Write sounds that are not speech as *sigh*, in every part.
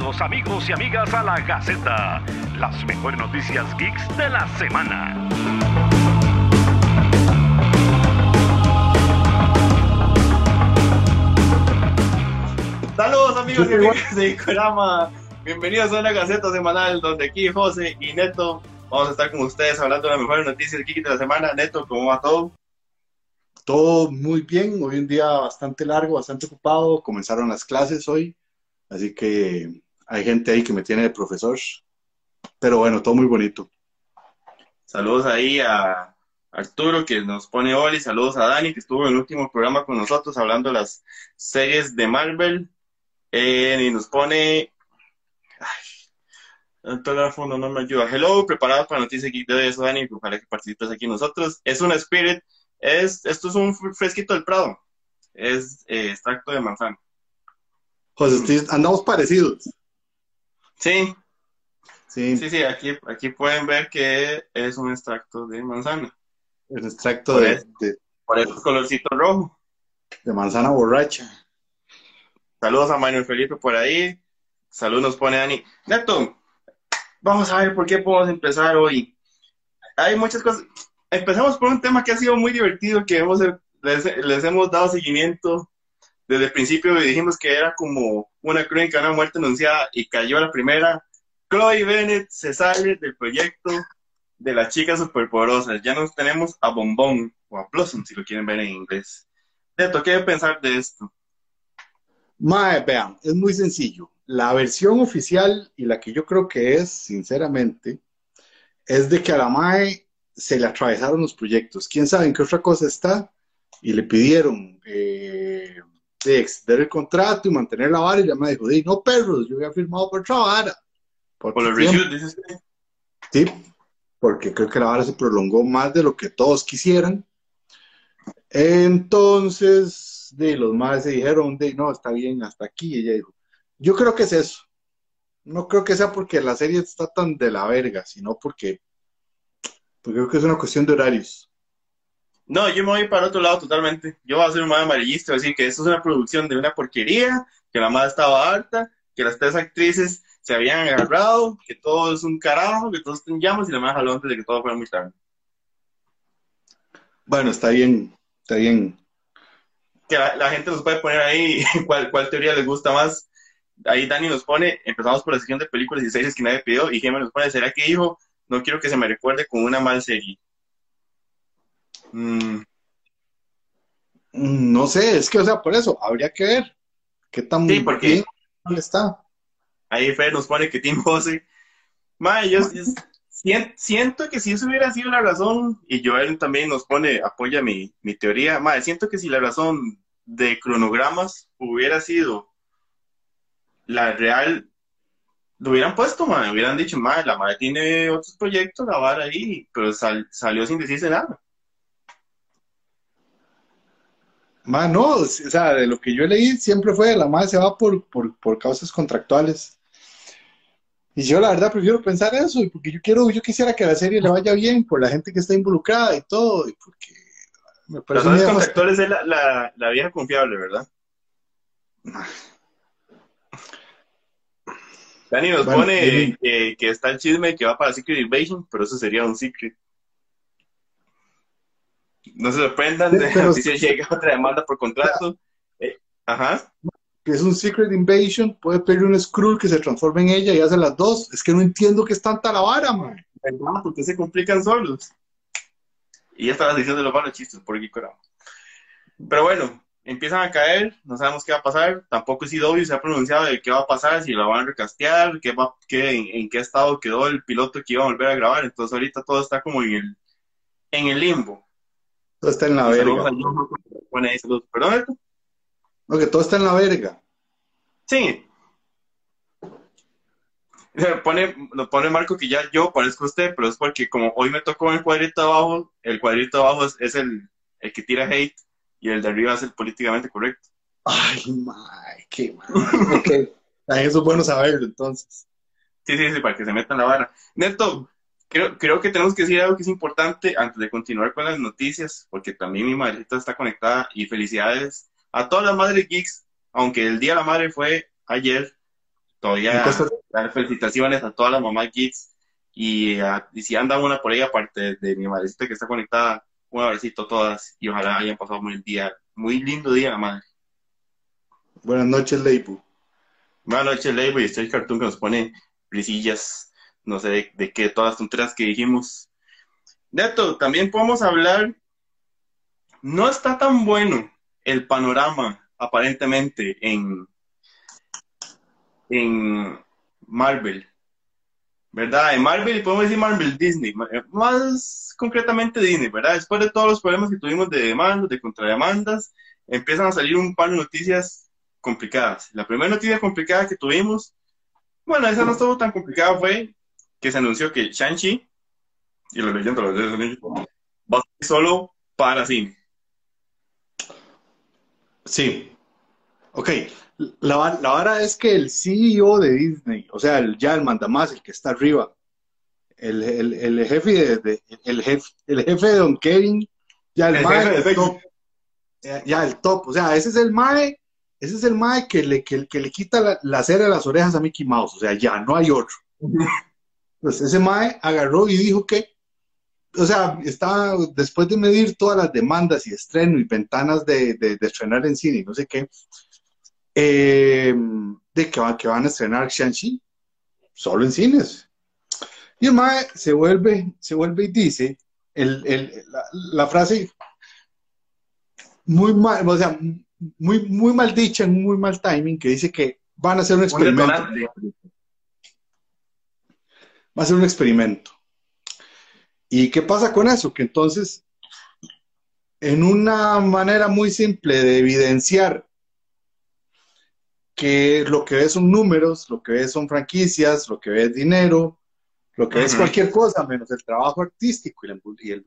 Bienvenidos amigos y amigas a la Gaceta, las mejores noticias geeks de la semana. Saludos amigos y amigas de Icorama. Bienvenidos a una Gaceta semanal donde aquí José y Neto vamos a estar con ustedes hablando de las mejores noticias geeks de la semana. Neto, ¿cómo va todo? Todo muy bien, hoy un día bastante largo, bastante ocupado, comenzaron las clases hoy, así que hay gente ahí que me tiene de profesor, pero bueno, todo muy bonito. Saludos ahí a Arturo que nos pone hoy, y saludos a Dani que estuvo en el último programa con nosotros hablando de las series de Marvel eh, y nos pone... Ay, el teléfono no me ayuda. Hello, preparados para noticias geek de eso, Dani, ojalá que participes aquí nosotros. Es una Spirit es, esto es un fresquito del Prado. Es eh, extracto de manzana. José, andamos parecidos. Sí. Sí, sí, sí aquí, aquí pueden ver que es un extracto de manzana. El extracto de, Por el colorcito rojo. De manzana borracha. Saludos a Manuel Felipe por ahí. Saludos nos pone Dani. Neto, vamos a ver por qué podemos empezar hoy. Hay muchas cosas empezamos por un tema que ha sido muy divertido, que hemos, les, hemos dado seguimiento desde el principio y dijimos que era como una crónica de una muerte anunciada y cayó la primera. Chloe Bennett se sale del proyecto de las chicas superpoderosas. Ya nos tenemos a Bombón o a Blossom, si lo quieren ver en inglés. Neto, ¿qué pensar de esto? Mae, vean, es muy sencillo. La versión oficial y la que yo creo que es, sinceramente, es de que a la Mae se le atravesaron los proyectos. ¿Quién sabe en qué otra cosa está? Y le pidieron eh, de extender el contrato y mantener la vara y ya me dijo, no perros, yo había firmado por otra vara. Por, los reviews, dices Sí, porque creo que la vara se prolongó más de lo que todos quisieran. Entonces, de los más se dijeron, de, no, está bien, hasta aquí. Y ella dijo, yo creo que es eso. No creo que sea porque la serie está tan de la verga, sino porque porque creo que es una cuestión de horarios. No, yo me voy para otro lado totalmente. Yo voy a ser un más amarillista, decir que esto es una producción de una porquería, que la madre estaba alta, que las tres actrices se habían agarrado, que todo es un carajo, que todos están llamas y la madre jaló antes de que todo fuera muy tarde. Bueno, está bien, está bien. Que la, gente nos puede poner ahí *laughs* cuál, cuál teoría les gusta más. Ahí Dani nos pone, empezamos por la sección de películas y series que nadie pidió, y Gemma nos pone, ¿será que dijo no quiero que se me recuerde con una mal serie. Mm. No sé, es que, o sea, por eso, habría que ver qué tan sí, porque bien está. Ahí Fer nos pone que Tim Jose. Ma, yo, siento que si eso hubiera sido la razón, y Joel también nos pone, apoya mi, mi teoría, ma, siento que si la razón de cronogramas hubiera sido la real lo hubieran puesto, man, hubieran dicho, madre, la madre tiene otros proyectos, la vara ahí, pero salió sin decirse nada. Man, no, o sea, de lo que yo leí siempre fue, la madre se va por, por, causas contractuales. Y yo la verdad prefiero pensar eso, porque yo quiero, yo quisiera que la serie le vaya bien por la gente que está involucrada y todo, y porque me parece Las contractuales es la, la, la, vieja confiable, ¿verdad? Dani nos pone que, está el chisme que va para Secret Invasion, pero eso sería un secret. No se sorprendan, si llega otra demanda por contrato. Eh, ajá. Que es un Secret Invasion, puede pedir un Skrull que se transforme en ella y hace las dos. Es que no entiendo que es tanta la vara, man. Porque se complican solos. Y ya sección de los malos chistes, por aquí, Pero bueno, empiezan a caer, no sabemos qué va a pasar, tampoco CW se ha pronunciado de qué va a pasar, si lo van a recastear, qué va, qué, en, qué estado quedó el piloto que iba a volver a grabar, entonces ahorita todo está como en el, en el limbo. Todo está en la verga. ¿Perdón? No, que todo está en la verga. Sí. Pone, lo pone Marco que ya yo parezco usted, pero es porque como hoy me tocó el cuadrito abajo, el cuadrito abajo es, es el, el que tira hate y el de arriba es el políticamente correcto. Ay, my, qué mal. ok, *laughs* eso es bueno saberlo entonces. Sí, sí, sí, para que se metan la vara. Neto, creo, creo que tenemos que decir algo que es importante antes de continuar con las noticias, porque también mi madrita está conectada y felicidades a todas las madres geeks, aunque el Día de la Madre fue ayer, todavía dar felicitaciones a todas las mamás kids y, si andan una por ahí aparte de, mi madrecita que está conectada, un abracito a todas y ojalá hayan pasado un buen día, muy lindo día, madre. Buenas noches, Leibu. Buenas noches, Leibu, y este cartoon que nos pone brisillas, no sé de, qué, todas las tonteras que dijimos. Neto, también podemos hablar, no está tan bueno el panorama aparentemente en, en Marvel. ¿Verdad? En Marvel, podemos decir Marvel Disney, eh, más concretamente Disney, ¿verdad? Después de todos los problemas que tuvimos de demandas, de contrademandas, empiezan a salir un par de noticias complicadas. La primera noticia complicada que tuvimos, bueno, esa no estuvo tan complicada, fue que se anunció que Shang-Chi, y la leyenda de los va a ser solo para cine. Sí. Ok, la, la vara es que el CEO de Disney, o sea, el, ya el mandamás, el que está arriba, el, el, jefe de, el jefe el jefe de Don Kevin, ya el, mae, top, ya, el top, o sea, ese es el mae, ese es el mae que le, que, le quita la, la, cera de las orejas a Mickey Mouse, o sea, ya no hay otro. *laughs* Pues ese mae agarró y dijo que, o sea, estaba después de medir todas las demandas y estreno y ventanas de, de, de estrenar en cine y no sé qué, eh, de que van, que van a estrenar Shang-Chi solo en cines. Y el mae se vuelve, se vuelve y dice el, el, la, frase muy mal, o sea, muy, muy mal dicha, muy mal timing, que dice que van a hacer un experimento. A ser un experimento. ¿Y qué pasa con eso? Que entonces, en una manera muy simple de evidenciar que lo que ves son números, lo que ves son franquicias, lo que ves es dinero, lo que ves es cualquier cosa menos el trabajo artístico y el,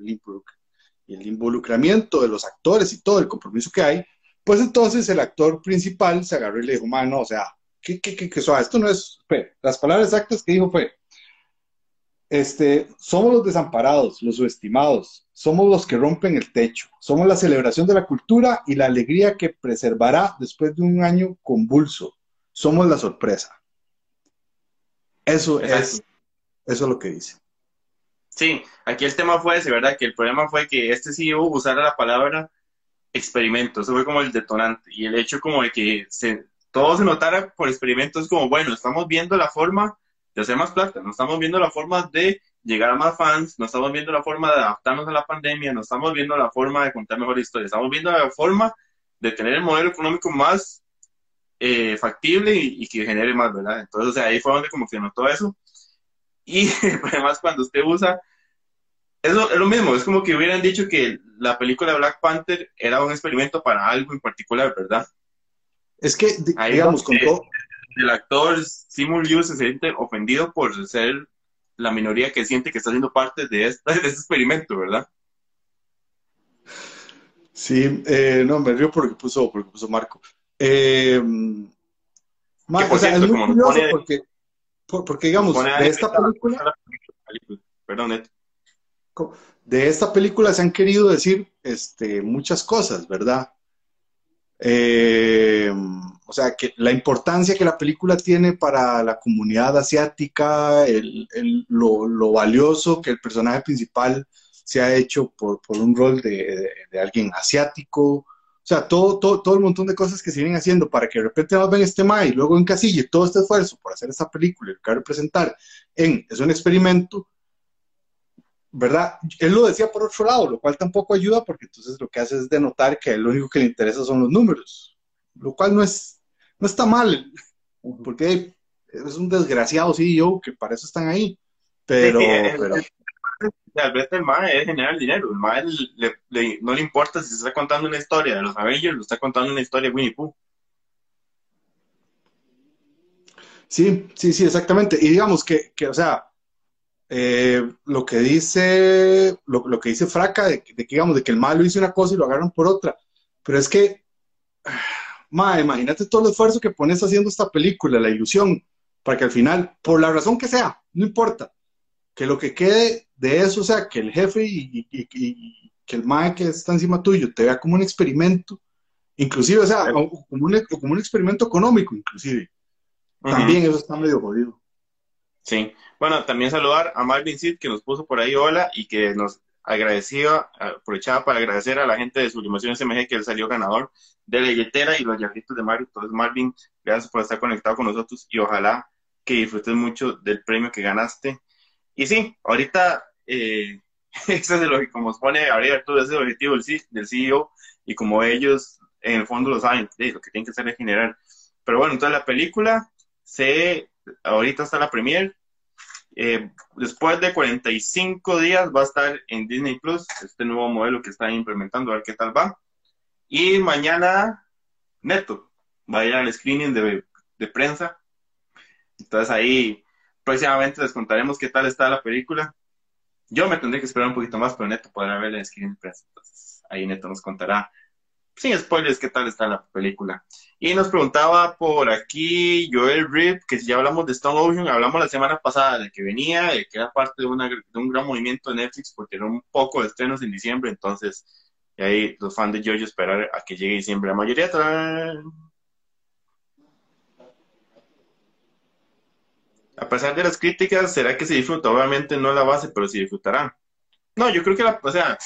y, el, involucramiento de los actores y todo el compromiso que hay, pues entonces el actor principal se agarró y le dijo, mano, o sea, ¿qué, qué, qué, qué Esto no es, las palabras exactas que dijo fue, este, somos los desamparados, los subestimados, somos los que rompen el techo, somos la celebración de la cultura y la alegría que preservará después de un año convulso, somos la sorpresa. Eso es, eso es lo que dice. Sí, aquí el tema fue ese, ¿verdad? Que el problema fue que este CEO usara la palabra experimento, eso fue como el detonante, y el hecho como de que se, todo se notara por experimentos como, bueno, estamos viendo la forma de hacer más plata, no estamos viendo la forma de llegar a más fans, no estamos viendo la forma de adaptarnos a la pandemia, no estamos viendo la forma de contar mejor historias, estamos viendo la forma de tener el modelo económico más eh, factible y, que genere más, ¿verdad? Entonces, ahí fue donde como que notó eso. Y *laughs* además cuando usted usa, eso es lo mismo, es como que hubieran dicho que la película Black Panther era un experimento para algo en particular, ¿verdad? Es que, digamos, con todo el actor Simul Yu se siente ofendido por ser la minoría que siente que está siendo parte de, *laughs* este, de experimento, ¿verdad? Sí, eh, no, me río porque puso, porque puso Marco. Eh, o sea, es muy curioso porque, porque, digamos, de esta película... Perdón, De esta película se han querido decir este, muchas cosas, ¿verdad? Eh, o sea, que la importancia que la película tiene para la comunidad asiática, lo, valioso que el personaje principal se ha hecho por, un rol de, alguien asiático, o sea, todo, todo, todo el montón de cosas que se vienen haciendo para que de repente nos ven este May y luego encasille todo este esfuerzo por hacer esta película y lo que representar en, es un experimento, ¿verdad? Él lo decía por otro lado, lo cual tampoco ayuda porque entonces lo que hace es denotar que lo único que le interesa son los números, lo cual no es, no está mal, porque es un desgraciado CEO que para eso están ahí, pero... pero... el MAE es generar dinero, el MAE no le importa si se está contando una historia de los Avengers, lo está contando una historia de Winnie Pooh. Sí, sí, sí, exactamente. Y digamos que, que o sea, eh, lo que dice, lo, que dice Fraca, de, que, digamos, de que el malo hizo una cosa y lo agarran por otra. Pero es que, ma, imagínate todo el esfuerzo que pones haciendo esta película, la ilusión, para que al final, por la razón que sea, no importa, que lo que quede de eso, sea, que el jefe y, que el mae que está encima tuyo te vea como un experimento, inclusive, o sea, como un, como un experimento económico, inclusive. También eso está medio jodido. Sí. Bueno, también saludar a Marvin Sid que nos puso por ahí hola y que nos agradecía, aprovechaba para agradecer a la gente de Sublimación SMG que él salió ganador de la billetera y los llavitos de Mario. Entonces, Marvin, gracias por estar conectado con nosotros y ojalá que disfrutes mucho del premio que ganaste. Y sí, ahorita, eh, *laughs* ese es lo que como pone Ariel todo ese objetivo del, del CEO y como ellos en el fondo lo saben, lo que tienen que hacer es generar. Pero bueno, entonces la película se, ahorita está la premier, eh, después de 45 días va a estar en Disney Plus, este nuevo modelo que están implementando, a ver qué tal va. Y mañana, neto, va a ir al screening de, de prensa. Entonces ahí próximamente les contaremos qué tal está la película. Yo me tendré que esperar un poquito más, pero Neto podrá ver el screening de prensa. Entonces ahí Neto nos contará sin spoilers, ¿qué tal está la película? Y nos preguntaba por aquí Joel Rip, que si ya hablamos de Stone Ocean, hablamos la semana pasada de que venía, de que era parte de, una, de un gran movimiento de Netflix porque era un poco de estrenos en diciembre, entonces ahí los fans de Jojo esperar a que llegue diciembre. La mayoría A pesar de las críticas, ¿será que se disfruta? Obviamente no la base, pero se disfrutará. No, yo creo que la, o sea,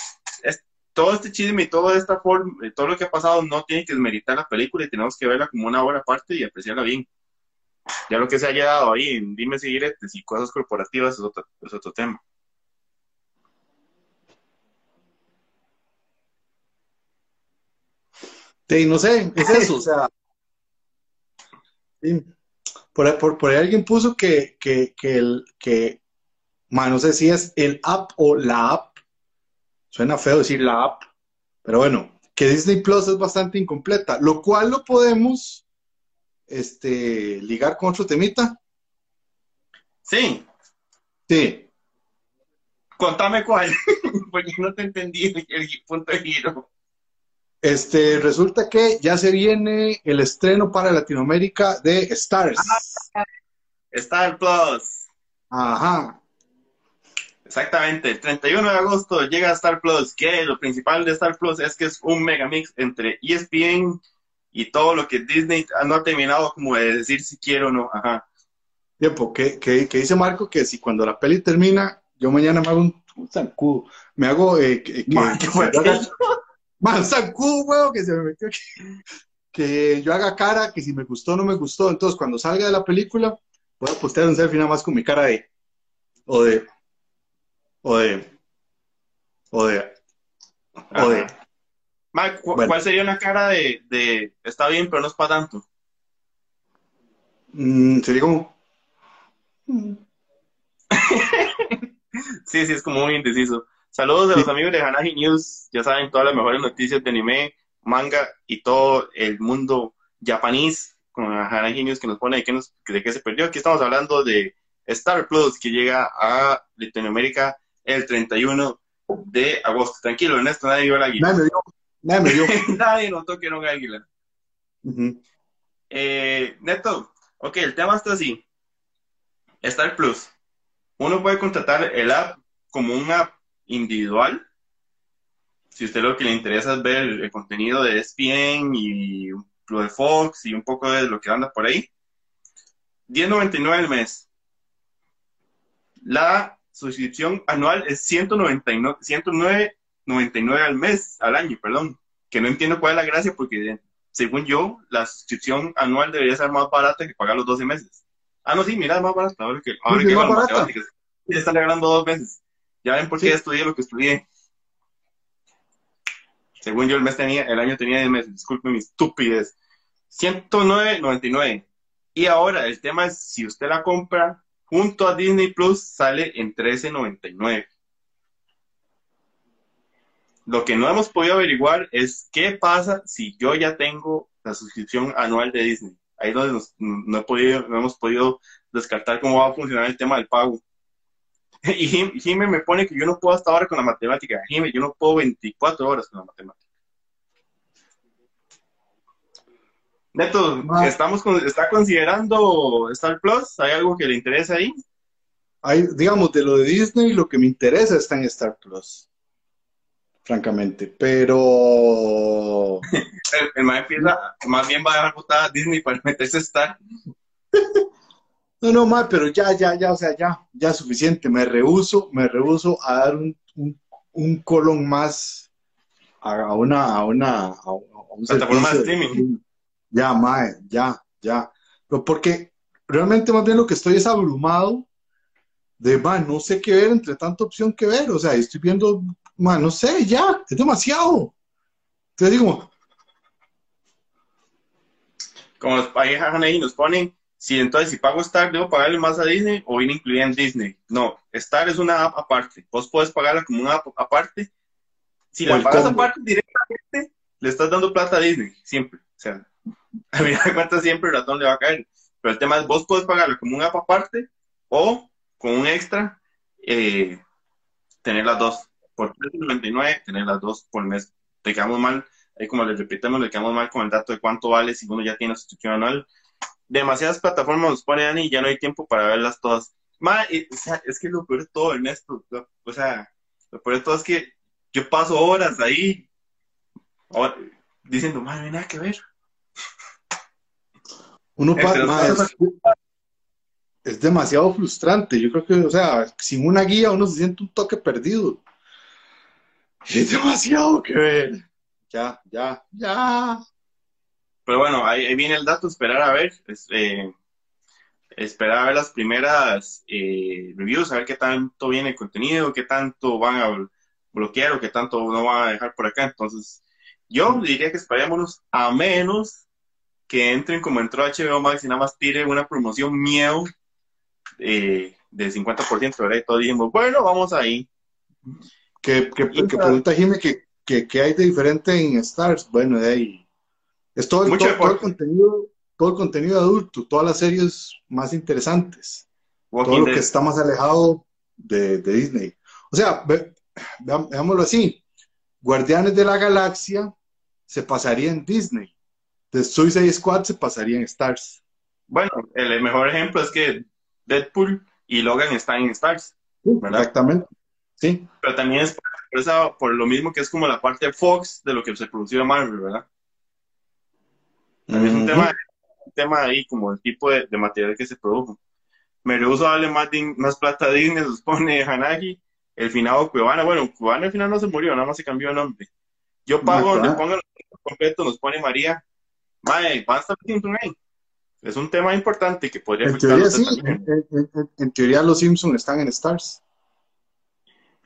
es, todo este chisme y toda esta forma, todo lo que ha pasado no tiene que desmeritar la película y tenemos que verla como una obra aparte y apreciarla bien. Ya lo que se haya dado ahí en Dime si y cosas corporativas es otro, es otro tema. Sí, no sé, es eso, o sea. por, por, ahí alguien puso que, que, que el, que, no sé si es el app o la app Suena feo decir la app, pero bueno, que Disney Plus es bastante incompleta, lo cual lo podemos este, ligar con otro temita. Sí. Sí. Contame cuál, *laughs* porque no te entendí el, punto de giro. Este, resulta que ya se viene el estreno para Latinoamérica de Stars. Ah, Star Plus. Ajá. Exactamente, el 31 de agosto llega Star Plus, que lo principal de Star Plus es que es un megamix entre ESPN y todo lo que Disney no ha terminado como de decir si quiero o no. Ajá. Tiempo, que, dice Marco que si cuando la peli termina, yo mañana me hago un, zancudo, me hago eh, que, que, *laughs* un *laughs* zancudo, huevo, que se me metió aquí. Que yo haga cara, que si me gustó o no me gustó. Entonces, cuando salga de la película, voy a postear un selfie nada más con mi cara de, o de, o de. O de. O de. ¿cuál sería una cara de, de, está bien, pero no es para tanto? Mm, sería como. *laughs* sí, sí, es como muy indeciso. Saludos a los amigos de Hanahi News. Ya saben todas las mejores noticias de anime, manga y todo el mundo japonés con Hanahi News que nos pone de qué, nos, de qué se perdió. Aquí estamos hablando de Star Plus que llega a Latinoamérica el 31 de agosto. Tranquilo, Ernesto, nadie vio el águila. Nadie me dio. Nadie, me dio. *laughs* nadie notó que era un águila. eh, Neto, ok, el tema está así. Star Plus. Uno puede contratar el app como un app individual. Si usted lo que le interesa es ver el, contenido de ESPN y lo de Fox y un poco de lo que anda por ahí. 10.99 al mes. La suscripción anual es 109.99 al mes, al año, perdón. Que no entiendo cuál es la gracia porque, según yo, la suscripción anual debería ser más barata que pagar los 12 meses. Ah, no, sí, mira, es más barata. Ahora que, ahora que más barata. Ya están regalando dos meses. Ya ven por qué estudié lo que estudié. Según yo, el mes tenía, el año tenía 10 meses. Disculpe mi estupidez. 109.99. Y ahora, el tema es, si usted la compra junto a Disney Plus sale en 13.99. Lo que no hemos podido averiguar es qué pasa si yo ya tengo la suscripción anual de Disney. Ahí donde no, hemos podido descartar cómo va a funcionar el tema del pago. *laughs* Y Jimmy me pone que yo no puedo hasta ahora con la matemática. Jimmy, yo no puedo 24 horas con la matemática. Neto, estamos ¿está considerando Star Plus? ¿Hay algo que le interesa ahí? Hay, digamos, de lo de Disney, lo que me interesa está en Star Plus. Francamente, pero. *laughs* el, más, más bien va a dejar a Disney para meterse Star. *laughs* No, no, ma, pero ya, ya, ya, o sea, ya, ya es suficiente. Me rehuso, me rehuso a dar un, un, un colon más a una, a una, a un Plataforma de- streaming. Ya, mae, ya, ya. Pero porque realmente más bien lo que estoy es abrumado de, mae, no sé qué ver entre tanta opción que ver. O sea, estoy viendo, mae, no sé, ya, es demasiado. Entonces digo, Como los ahí nos ponen, si entonces si pago Star, debo pagarle más a Disney o viene incluida en Disney. No, Star es una app aparte. Vos puedes pagarla como una app aparte. Si la pagas combo. aparte directamente, le estás dando plata a Disney, siempre. O sea, a mí *laughs* cuenta siempre el ratón le va a caer. Pero el tema es, vos puedes pagarla como una app aparte o con un extra, eh, tener las dos. Por $3.99, tener las dos por mes. Te quedamos mal, ahí como les repitamos, le quedamos mal con el dato de cuánto vale si uno ya tiene suscripción anual. Demasiadas plataformas nos pone Dani y ya no hay tiempo para verlas todas. Ma, es que lo peor de todo, Ernesto, lo- o sea, lo peor de todo es que yo paso horas ahí diciendo, madre, no hay nada que ver. Uno pa- Entre mae, otras es, demasiado frustrante. Yo creo que, o sea, sin una guía uno se siente un toque perdido. Es demasiado que ver. Ya, ya, ya. Pero bueno, ahí, ahí viene el dato, esperar a ver, es, eh, esperar a ver las primeras eh, reviews, a ver qué tanto viene el contenido, qué tanto van a blo- bloquear o qué tanto no van a dejar por acá. Entonces, yo diría que esperémonos a menos que entren como entró HBO Max y nada más tire una promoción miedo eh, del 50%, ¿verdad? Y todos dijimos, bueno, vamos ahí. Que, que, que pregunta Jimmy que, que, que hay de diferente en Stars. Bueno, de ahí. Es todo, todo, todo el contenido, todo el contenido adulto, todas las series más interesantes, todo lo que está más alejado de, de Disney. O sea, ve- veámoslo así. Guardianes de la Galaxia se pasaría en Disney. The Suicide Squad se pasaría en Stars. Bueno, el mejor ejemplo es que Deadpool y Logan están en Stars. ¿Verdad? Exactamente. Sí. pero también es por, esa- por lo mismo que es como la parte de Fox de lo que se produció Marvel, ¿verdad? También es un tema, un tema ahí como el tipo de, de material que se produjo. Me rehuso a darle más, más plata a Disney, *laughs* se supone Hanagi, el finado Cuevana, bueno, Cuevana al final no se murió, nada más se cambió de nombre. Yo pago, le pongo el completo, nos pone María, Mae, va a estar Simpson ahí. Es un tema importante que podría En teoría sí. también. En, en- en- en teoría los Simpsons están en Stars.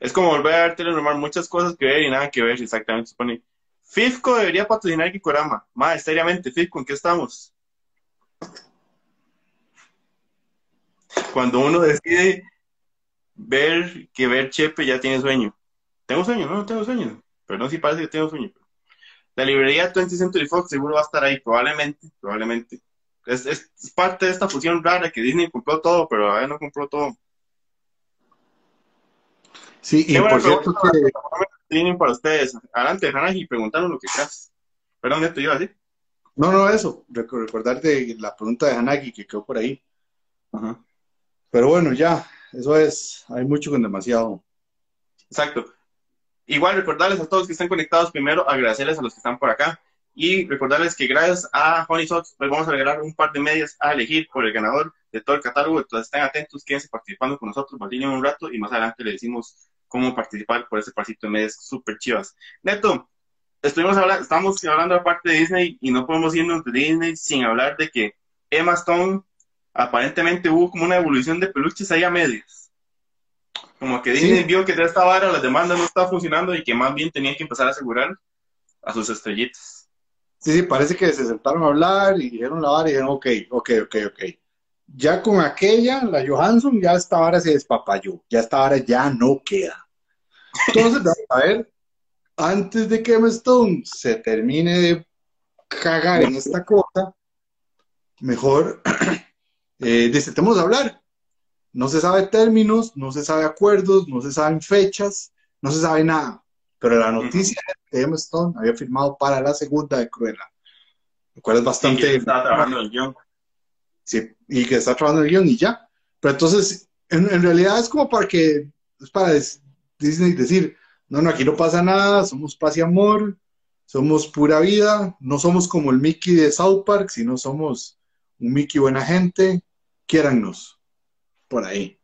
Es como volver a ver telenormal, muchas cosas que ver y nada que ver, exactamente. Se pone, Fifco debería patrocinar Kikorama. Más, seriamente, Fifco, ¿en qué estamos? Cuando uno decide ver que ver Chepe ya tiene sueño. ¿Tengo sueño? No, no tengo sueño. Perdón si parece que tengo sueño. La librería 20th Century Fox seguro va a estar ahí, probablemente, probablemente. Es, es parte de esta fusión rara que Disney compró todo, pero a ver, no compró todo. Sí, y Qué por cierto que. tienen para ustedes. Adelante, Hanahi, preguntaron lo que quieras. Perdón, esto iba a decir. No, no, eso. Rec- Recordar de la pregunta de Hanaki que quedó por ahí. Pero bueno, ya. Eso es. Hay mucho con demasiado. Exacto. Igual recordarles a todos que están conectados, primero agradecerles a los que están por acá y recordarles que gracias a Honey Sox hoy vamos a regalar un par de medias a elegir por el ganador de todo el catálogo, entonces estén atentos, quédense participando con nosotros, vacilen un rato y más adelante le decimos cómo participar por ese parcito de medias súper chivas. Neto, estuvimos hablando, estamos hablando aparte de Disney y no podemos irnos de Disney sin hablar de que Emma Stone aparentemente hubo como una evolución de peluches ahí a medias. Como que Disney Sí. vio que ya esta vara, las demandas no estaba funcionando y que más bien tenían que empezar a asegurar a sus estrellitas. Sí, sí, parece que se sentaron a hablar y dijeron la vara y dijeron, ok, ok, ok, ok. Ya con aquella, la Johansson, ya esta vara se despapayó. Ya esta vara ya no queda. Entonces, *laughs* a ver, antes de que Stone se termine de cagar en esta cosa, mejor *clears throat* eh, necesitamos hablar. No se sabe términos, no se sabe acuerdos, no se saben fechas, no se sabe nada. Pero la noticia que Emma Stone había firmado para la segunda de Cruella, lo cual es bastante... que estaba trabajando el guion. Sí, y que está trabajando el guion y ya. Pero entonces, en, en realidad es como para que, es para Disney decir, no, no, aquí no pasa nada, somos paz y amor, somos pura vida, no somos como el Mickey de South Park, sino somos un Mickey buena gente, quiérannos por ahí.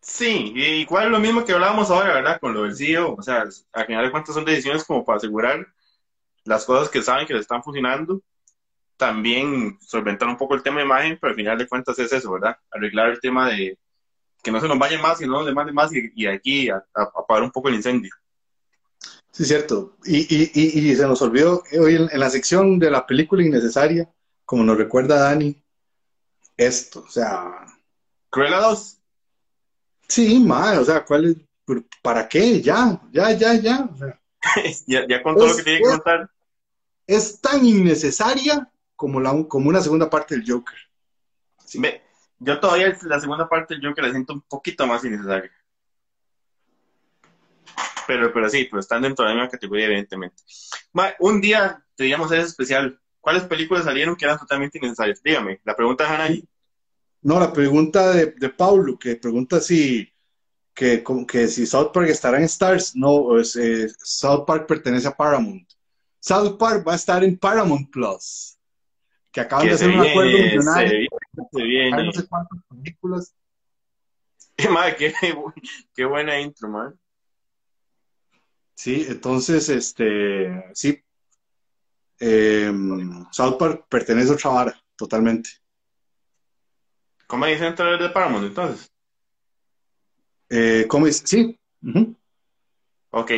Sí, y igual lo mismo que hablábamos ahora, ¿verdad? Con lo del CEO, o sea, al final de cuentas son decisiones como para asegurar las cosas que saben que le están funcionando, también solventar un poco el tema de imagen, pero al final de cuentas es eso, ¿verdad? Arreglar el tema de que no se nos vaya más y no nos demande más y, aquí a, apagar un poco el incendio. Sí, cierto. Y, y, y, se nos olvidó hoy en, la sección de la película innecesaria, como nos recuerda Dani, esto, o sea... Cruella 2. Sí, madre, o sea, ¿cuál es? ¿Para qué? Ya, ya, ya, ya. *laughs* ya, ya contó lo que tiene que contar. Es tan innecesaria como, la, como una segunda parte del Joker. yo todavía la segunda parte del Joker la siento un poquito más innecesaria. Pero, pero sí, pero están dentro de la misma categoría, evidentemente. un día deberíamos hacer especial. ¿Cuáles películas salieron que eran totalmente innecesarias? Dígame, la pregunta de Hannah no, la pregunta de, de Paulo, que pregunta si, que, que si South Park estará en Stars. No, eh, South Park pertenece a Paramount. South Park va a estar en Paramount Plus, que acaban de hacer un acuerdo millonario. Se viene, no sé cuántas películas. *laughs* Madre, qué, qué, buena intro, man. Sí, entonces, este, sí. Eh, South Park pertenece a otra vara, totalmente. Comedy Central de Paramount, entonces. Eh, es? sí. Ok,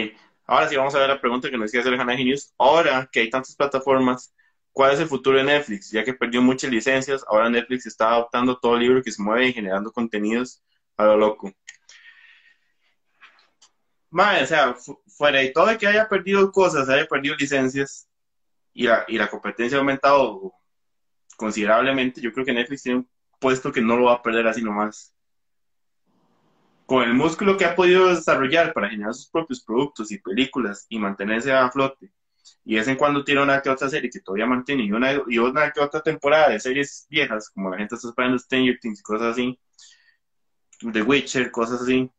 ahora sí vamos a ver la pregunta que nos decía hacer Hannah News. Ahora que hay tantas plataformas, ¿cuál es el futuro de Netflix? Ya que perdió muchas licencias, ahora Netflix está adoptando todo el libro que se mueve y generando contenidos a lo loco. Madre, o sea, fuera de todo de que haya perdido cosas, haya perdido licencias y la, y la competencia ha aumentado considerablemente, yo creo que Netflix tiene un puesto que no lo va a perder así nomás. Con el músculo que ha podido desarrollar para generar sus propios productos y películas y mantenerse a flote, y es en cuando tiene una que otra serie que todavía mantiene y una, y una que otra temporada de series viejas, como la gente está esperando Stranger Things, cosas así, The Witcher, cosas así.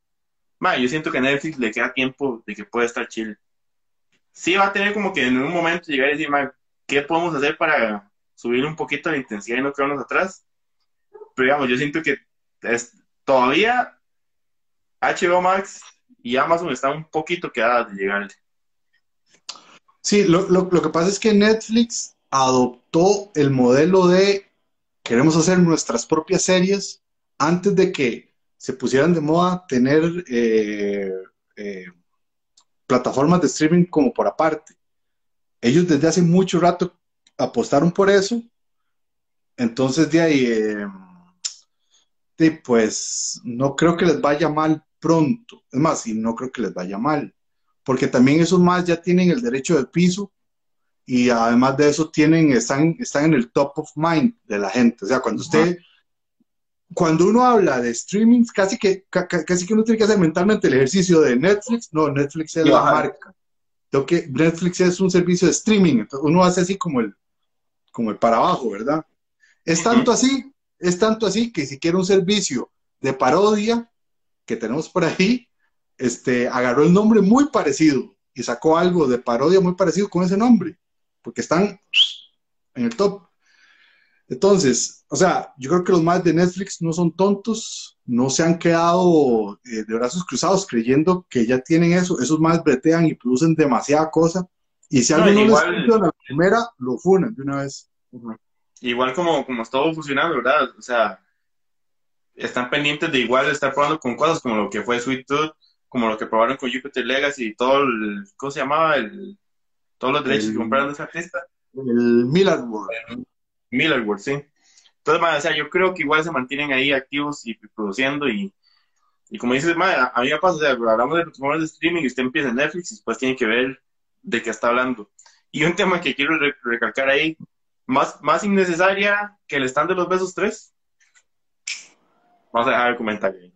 yo siento que a Netflix le queda tiempo de que pueda estar chill. Sí va a tener como que en un momento llegar y decir, ¿qué podemos hacer para subir un poquito la intensidad y no quedarnos atrás? Pero digamos, yo siento que es, todavía HBO Max y Amazon están un poquito quedadas de llegar. Sí, lo, lo, lo que pasa es que Netflix adoptó el modelo de queremos hacer nuestras propias series antes de que se pusieran de moda tener eh, eh, plataformas de streaming como por aparte. Ellos desde hace mucho rato apostaron por eso. Entonces de ahí eh, pues no creo que les vaya mal pronto. Es más, y no creo que les vaya mal, porque también esos más ya tienen el derecho del piso y además de eso tienen, están, están en el top of mind de la gente. O sea, cuando usted, cuando uno habla de streaming, casi que, casi que uno tiene que hacer mentalmente el ejercicio de Netflix. No, Netflix es la marca. Que Netflix es un servicio de streaming. Entonces uno hace así como el, como el para abajo, ¿verdad? Es tanto así es tanto así que si quiere un servicio de parodia que tenemos por ahí, este, agarró el nombre muy parecido y sacó algo de parodia muy parecido con ese nombre, porque están en el top. Entonces, o sea, yo creo que los más de Netflix no son tontos, no se han quedado eh, de brazos cruzados creyendo que ya tienen eso, esos más bretean y producen demasiada cosa, y si algo no, les funciona la primera, lo funan de una vez. Igual como, como está todo funcionando, ¿verdad? O sea, están pendientes de igual estar probando con cosas como lo que fue Sweet Tooth, como lo que probaron con Jupiter Legacy y todo el, ¿cómo se llamaba? El, todos los derechos que compraron de esa artista. El Miller World. Miller World, sí. Entonces, o sea, yo creo que igual se mantienen ahí activos y produciendo y, y como dices, a mí me pasa, o sea, hablamos de plataformas de streaming y usted empieza en Netflix y después tiene que ver de qué está hablando. Y un tema que quiero recalcar ahí más, más innecesaria que el stand de los besos 3. Vamos a dejar el comentario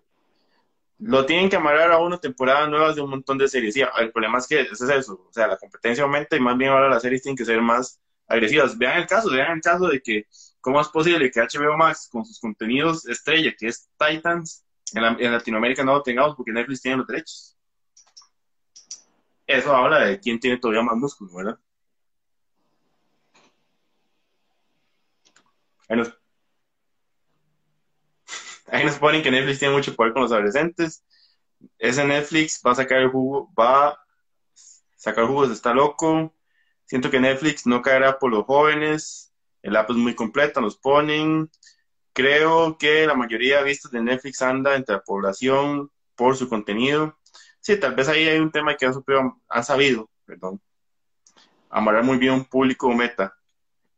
Lo tienen que amarrar a uno temporadas nuevas de un montón de series. Sí, el problema es que es eso. O sea, la competencia aumenta y más bien ahora las series tienen que ser más agresivas. Vean el caso, vean el caso de que, ¿cómo es posible que HBO Max con sus contenidos estrella, que es Titans, en, en Latinoamérica no lo tengamos porque Netflix tiene los derechos? Eso habla de quién tiene todavía más músculo, ¿verdad? Ahí nos ponen que Netflix tiene mucho poder con los adolescentes. Ese Netflix va a sacar el jugo, va a sacar jugos, está loco. Siento que Netflix no caerá por los jóvenes. El app es muy completa, nos ponen. Creo que la mayoría de vistas de Netflix anda entre la población por su contenido. Sí, tal vez ahí hay un tema que han, sabido, perdón, amarrar muy bien un público meta.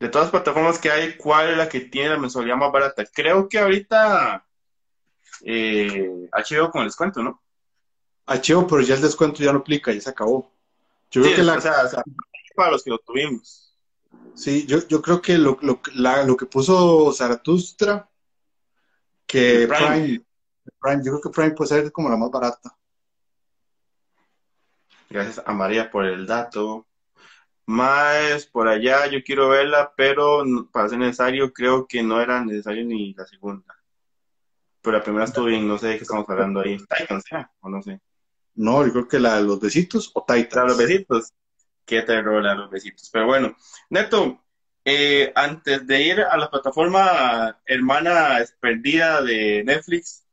De todas las plataformas que hay, ¿cuál es la que tiene la mensualidad más barata? Creo que ahorita eh, HBO con el descuento, ¿no? HBO, pero ya el descuento ya no aplica, ya se acabó. Yo creo que la... o sea, para los que lo tuvimos. Sí, yo, yo creo que lo, lo, lo que puso Zaratustra, que Prime. Prime, yo creo que Prime puede ser como la más barata. Gracias a María por el dato. Más por allá, yo quiero verla, pero para ser necesario, creo que no era necesario ni la segunda. Pero la primera estuvo bien, no sé de qué estamos hablando ahí. Titans, o no sé. No, yo creo que la de los besitos o Titans. La de los besitos. Qué terror la de los besitos. Pero bueno, Neto, eh, antes de ir a la plataforma hermana perdida de Netflix,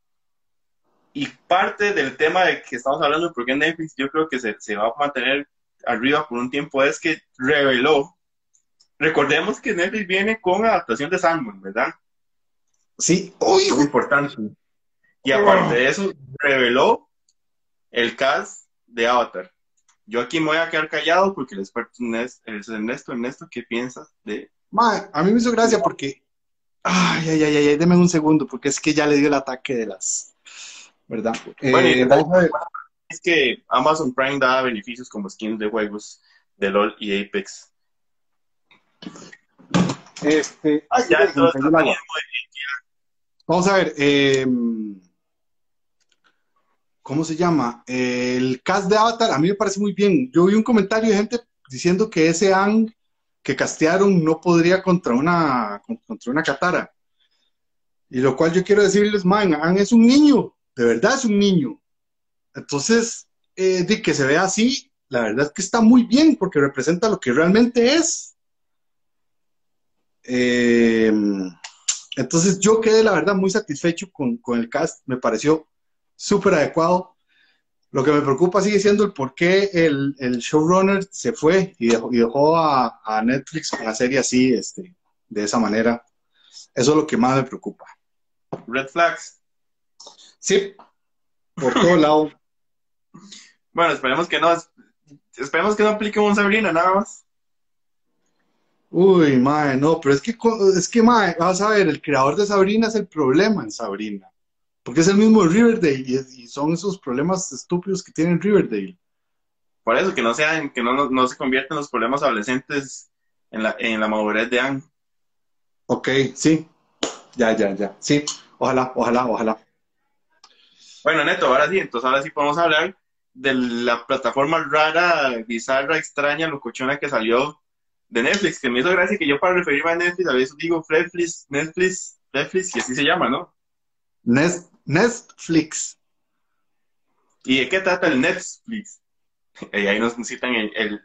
y parte del tema de que estamos hablando, porque Netflix yo creo que se, se va a mantener arriba por un tiempo, es que reveló, recordemos que Netflix viene con adaptación de Sandman, ¿verdad? Sí, muy importante. Y aparte de eso, reveló el cast de Avatar. Yo aquí me voy a quedar callado porque el experto es Ernesto. Ernesto, ¿qué piensas de...? a mí me hizo gracia porque... Ay, ay, ay, ay, déme un segundo, porque es que ya le dio el ataque de las... ¿Verdad? Eh, es que Amazon Prime da beneficios como skins de juegos de LOL y Apex. Este... ya, Vamos a ver, eh, ¿cómo se llama? el cast de Avatar a mí me parece muy bien. Yo vi un comentario de gente diciendo que ese Ang que castearon no podría contra una, contra una Katara. Y lo cual yo quiero decirles, man, Ang es un niño, de verdad es un niño. Entonces, eh, de que se vea así, la verdad es que está muy bien porque representa lo que realmente es. Eh, entonces yo quedé, la verdad, muy satisfecho con, el cast, me pareció súper adecuado. Lo que me preocupa sigue siendo el por qué el, showrunner se fue y dejó, a, Netflix con la serie así, este, de esa manera. Eso es lo que más me preocupa. Red flags. Sí, por todo lado. Bueno, esperemos que no, esperemos que no aplique un Sabrina nada más. Uy, mae, no, pero es que, es que, mae, vas a ver, el creador de Sabrina es el problema en Sabrina. Porque es el mismo Riverdale y, son esos problemas estúpidos que tiene Riverdale. Por eso, que no sean, que no, no se convierten los problemas adolescentes en la, en la madurez de Anne. Ok, sí. Ya, ya, ya. Sí, ojalá, ojalá, ojalá. Bueno, Neto, ahora sí, entonces ahora sí podemos hablar de la plataforma rara, bizarra, extraña, locochona que salió de Netflix, que me hizo gracia que yo para referirme a Netflix a veces digo Netflix, Netflix, Netflix, y así se llama, ¿no? Netflix. ¿Y de qué trata el Netflix? Y ahí nos citan el,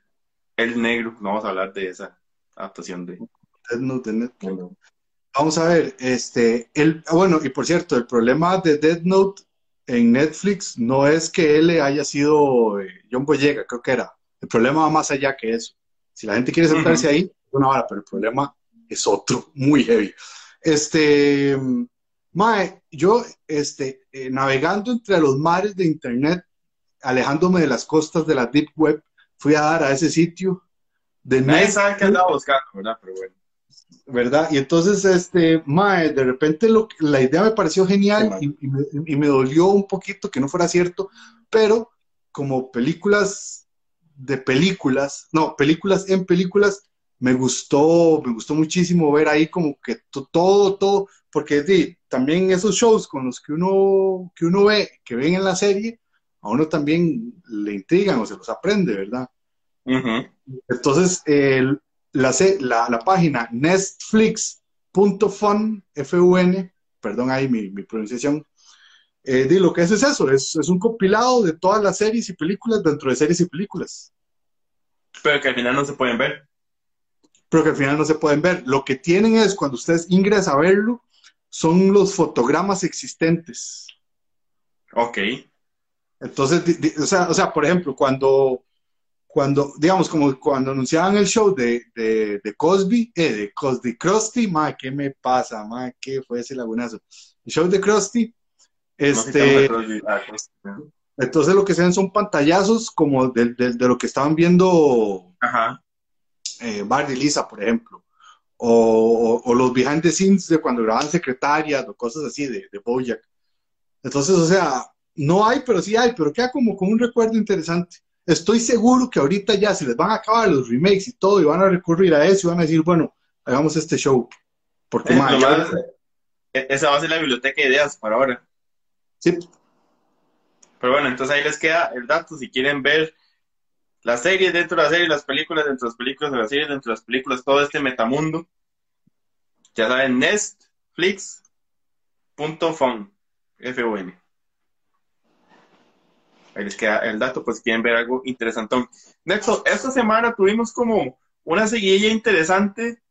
el, negro, no vamos a hablar de esa adaptación de... Vamos a ver, este, el, bueno, y por cierto, el problema de Dead Note en Netflix no es que él haya sido eh, John Boyega, creo que era. El problema va más allá que eso. Si la gente quiere sentarse ahí, una hora, pero el problema es otro, muy heavy. Este, Mae, yo, este, eh, navegando entre los mares de Internet, alejándome de las costas de la Deep Web, fui a dar a ese sitio de Nadie sabe qué andaba buscando, ¿verdad? Pero bueno. ¿Verdad? Y entonces, este, Mae, de repente lo, la idea me pareció genial y, y me dolió un poquito que no fuera cierto, pero como películas de películas, no, películas en películas, me gustó, me gustó muchísimo ver ahí como que todo, todo, porque también esos shows con los que uno, que uno ve, que ven en la serie, a uno también le intrigan o se los aprende, ¿verdad? Entonces, la, la, la, página netflix.fun, F-U-N, perdón ahí mi, mi pronunciación, eh, lo que es es eso, es, es, un compilado de todas las series y películas dentro de series y películas. Pero que al final no se pueden ver. Pero que al final no se pueden ver. Lo que tienen es, cuando ustedes ingresan a verlo, son los fotogramas existentes. Ok. Entonces, di- di- o sea, o sea, por ejemplo, cuando, cuando, digamos, como cuando anunciaban el show de, de, de Cosby, eh, de Cosby Krusty, ma, ¿qué me pasa, ma? ¿Qué fue ese lagunazo? El show de Krusty, este, Ah, entonces lo que se ven son pantallazos como de, de- de lo que estaban viendo Ajá. eh, Bart y Lisa, por ejemplo, o, o- o los behind the scenes de cuando grababan secretarias o cosas así de, de Bojack. Entonces, o sea, no hay, pero sí hay, pero queda como, como un recuerdo interesante. Estoy seguro que ahorita ya se les van a acabar los remakes y todo y van a recurrir a eso y van a decir, bueno, hagamos este show. Porque, Eh, ya- e- esa va a ser la biblioteca de ideas para ahora. sí, Pero bueno, entonces ahí les queda el dato si quieren ver las series dentro de las series, las películas dentro de las películas de las series, dentro de las películas, todo este metamundo. Ya saben, nestflix.fun. F-U-N. Ahí les queda el dato, pues si quieren ver algo interesante. Neto, esta semana tuvimos como una seguidilla interesante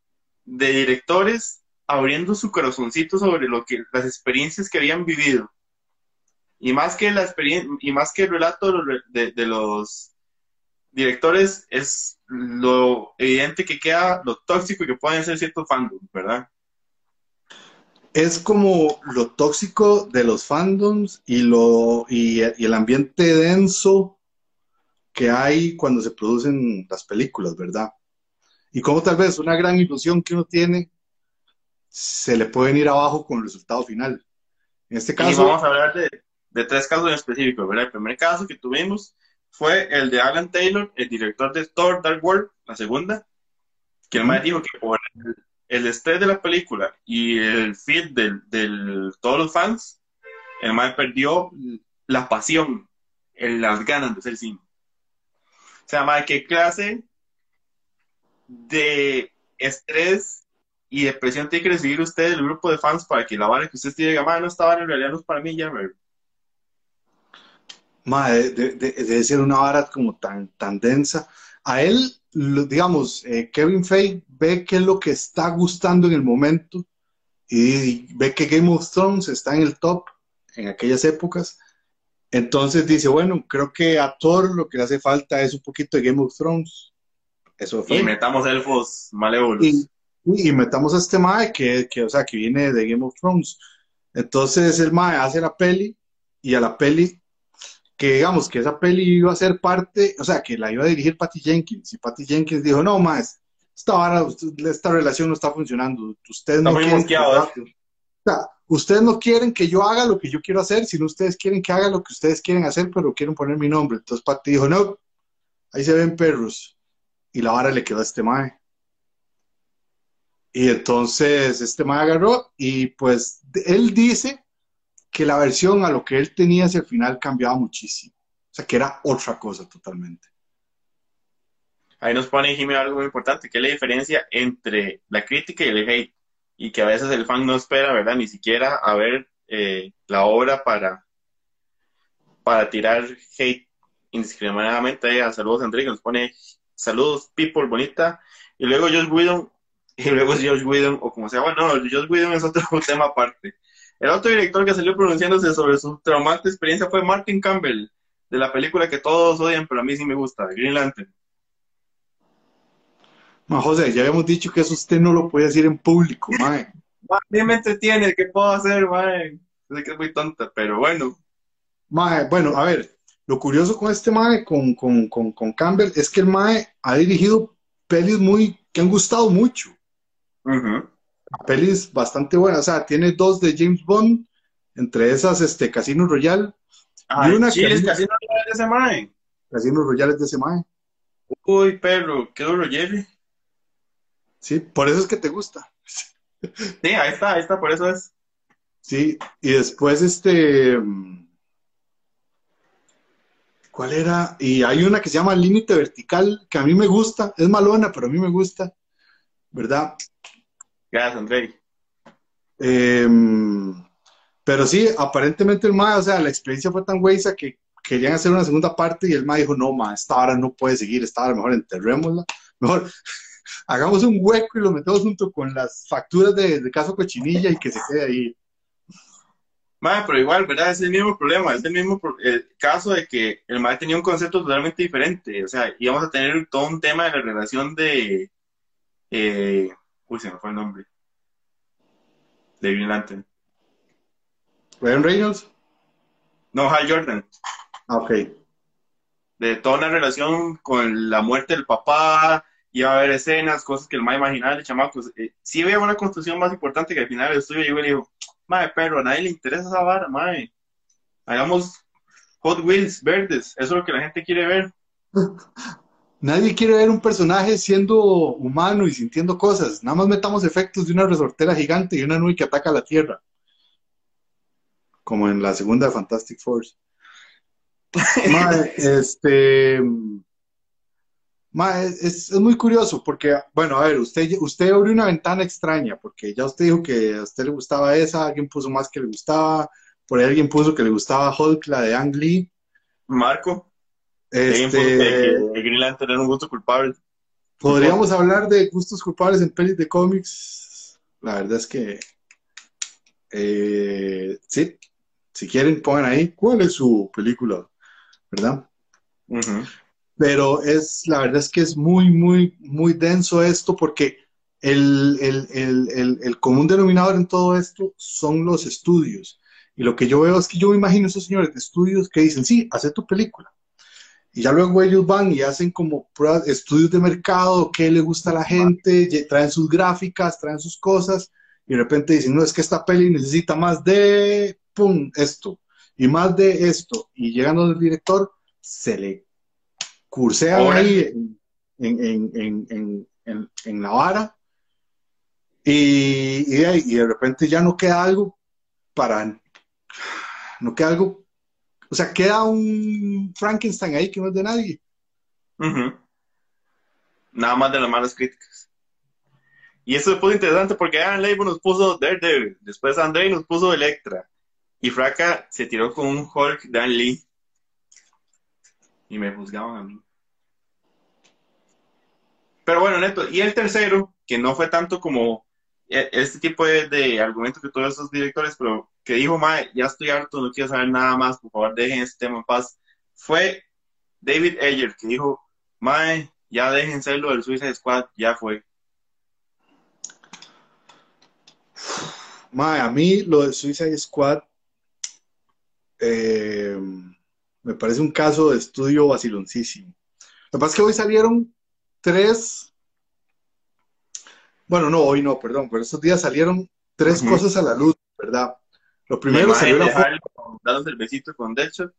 de directores abriendo su corazoncito sobre lo que las experiencias que habían vivido. Y más que la experiencia, y más que el relato de los, de los directores, es lo evidente que queda, lo tóxico que pueden ser ciertos fandoms, ¿verdad? Es como lo tóxico de los fandoms y, lo, y, y el ambiente denso que hay cuando se producen las películas, ¿verdad? Y como tal vez una gran ilusión que uno tiene se le pueden ir abajo con el resultado final. En este Y caso, vamos a hablar de, de tres casos en específico, ¿verdad? El primer caso que tuvimos fue el de Alan Taylor, el director de Thor Dark World, la segunda, que el dijo que por el, el estrés de la película y el feed de del, todos los fans, el man perdió la pasión, el- las ganas de hacer cine. O sea, mae, ¿qué clase de estrés y depresión tiene que recibir usted del grupo de fans para que la vara que usted diga, "Mae, no, esta vara en realidad no es para mí ya, mae"? mae, de- de- debe ser una vara como tan, tan densa. A él, lo- digamos, eh, Kevin Feige ve qué es lo que está gustando en el momento y ve que Game of Thrones está en el top en aquellas épocas. Entonces dice, bueno, creo que a Thor lo que le hace falta es un poquito de Game of Thrones. Eso fue. Y metamos elfos malévolos. Y, y metamos a este Mae que, que, o sea, que viene de Game of Thrones. Entonces el Mae hace la peli y a la peli, que digamos que esa peli iba a ser parte, o sea, que la iba a dirigir Patty Jenkins. Y Patty Jenkins dijo, no, más, esta, vara, esta relación no está funcionando. Ustedes no quieren que- o sea, ustedes no quieren que yo haga lo que yo quiero hacer, sino ustedes quieren que haga lo que ustedes quieren hacer, pero quieren poner mi nombre. Entonces Patty dijo, no, ahí se ven perros. Y la vara le quedó a este Mae. Y entonces este mae agarró y pues él dice que la versión a lo que él tenía hacia el final cambiaba muchísimo. O sea, que era otra cosa totalmente. Ahí nos pone Jimmy algo muy importante, que es la diferencia entre la crítica y el hate. Y que a veces el fan no espera, ¿verdad? Ni siquiera a ver eh, la obra para, para tirar hate indiscriminadamente. A saludos, Enrique, nos pone saludos, people, bonita. Y luego Josh Whedon, *laughs* y luego Josh Whedon, o como se llama, no, Josh Whedon es otro *laughs* tema aparte. El otro director que salió pronunciándose sobre su traumante experiencia fue Martin Campbell, de la película que todos odian, pero a mí sí me gusta, Green Lantern. Ma, José, ya habíamos dicho que eso usted no lo puede decir en público, *laughs* mae. A mí me entretiene, ¿qué puedo hacer, mae? Sé que es muy tonta, pero bueno. Mae, bueno, a ver, lo curioso con este mae, con, con, con, con Campbell, es que el mae ha dirigido pelis muy, que han gustado mucho. Ujú. Pelis bastante buenas. O sea, tiene dos de James Bond, entre esas, este, Casino Royale. Ay, una Chile es que- casi no de ese mae. Casino Royale es de ese mae. Uy, perro, qué duro, Jerry. Sí, por eso es que te gusta. *laughs* Sí, ahí está, ahí está, por eso es. Sí, y después este. mm, ¿Cuál era? Y hay una que se llama Límite Vertical, que a mí me gusta, es malona, pero a mí me gusta, ¿verdad? Gracias, Andrei. Em, pero sí, aparentemente el MAE, o sea, la experiencia fue tan güeyza que querían hacer una segunda parte y el MAE dijo, no, ma, esta hora no puede seguir, esta hora mejor enterrémosla, mejor, *laughs* hagamos un hueco y lo metemos junto con las facturas de, de caso cochinilla y que se quede ahí. Madre, pero igual, ¿verdad? Es el mismo problema, es el mismo el caso de que el madre tenía un concepto totalmente diferente. O sea, íbamos a tener todo un tema de la relación de. eh, uy, se me fue el nombre. De Green Lantern. Ryan Reynolds. No, Hal Jordan. Ah, ok. De toda una relación con la muerte del papá, iba a haber escenas, cosas que el más imaginaba de chamacos. Eh, sí había una construcción más importante que al final del estudio llegó y le dijo, madre, pero a nadie le interesa esa vara, madre. Hagamos Hot Wheels verdes, eso es lo que la gente quiere ver. *laughs* Nadie quiere ver un personaje siendo humano y sintiendo cosas. Nada más metamos efectos de una resortera gigante y una nube que ataca la Tierra. Como en la segunda de Fantastic Force. *laughs* Mae, este. mae, es, es muy curioso porque, bueno, a ver, usted, usted abrió una ventana extraña porque ya usted dijo que a usted le gustaba esa, alguien puso más que le gustaba, por ahí alguien puso que le gustaba Hulk, la de Ang Lee. Marco, Este, que, Green Lantern era un gusto culpable. Podríamos hablar de gustos culpables en pelis de cómics. La verdad es que eh, sí, si quieren pongan ahí cuál es su película, ¿verdad? Ujú. Pero es, la verdad es que es muy, muy, muy denso esto porque el, el, el, el, el común denominador en todo esto son los estudios. Y lo que yo veo es que yo me imagino esos señores de estudios que dicen, sí, haz tu película. Y ya luego ellos van y hacen como pruebas, estudios de mercado, qué le gusta a la gente, traen sus gráficas, traen sus cosas, y de repente dicen, no, es que esta peli necesita más de, pum, esto, y más de esto. Y llegando el director, se le cursean Ahora. ahí en, en, en, en, la vara, y, y, y de repente ya no queda algo para, no queda algo o sea, queda un Frankenstein ahí que no es de nadie. Nada más de las malas críticas. Y eso fue interesante porque Aaron Leibo nos puso Daredevil, después Andrei nos puso Electra, y Fraca se tiró con un Hulk Dan Lee. Y me juzgaban a mí. Pero bueno, neto, y el tercero, que no fue tanto como e- este tipo de, de argumento que todos esos directores, pero que dijo, mae, ya estoy harto, no quiero saber nada más, por favor dejen este tema en paz, fue David Ayer, que dijo, mae, ya déjense lo del Suicide Squad, ya fue. Mae, a mí lo de Suicide Squad eh, me parece un caso de estudio vaciloncísimo. Lo que pasa es que hoy salieron tres, bueno, no, hoy no, perdón, pero estos días salieron tres cosas a la luz, ¿verdad? Lo primero salió la foto, dándose el besito con Deadshot.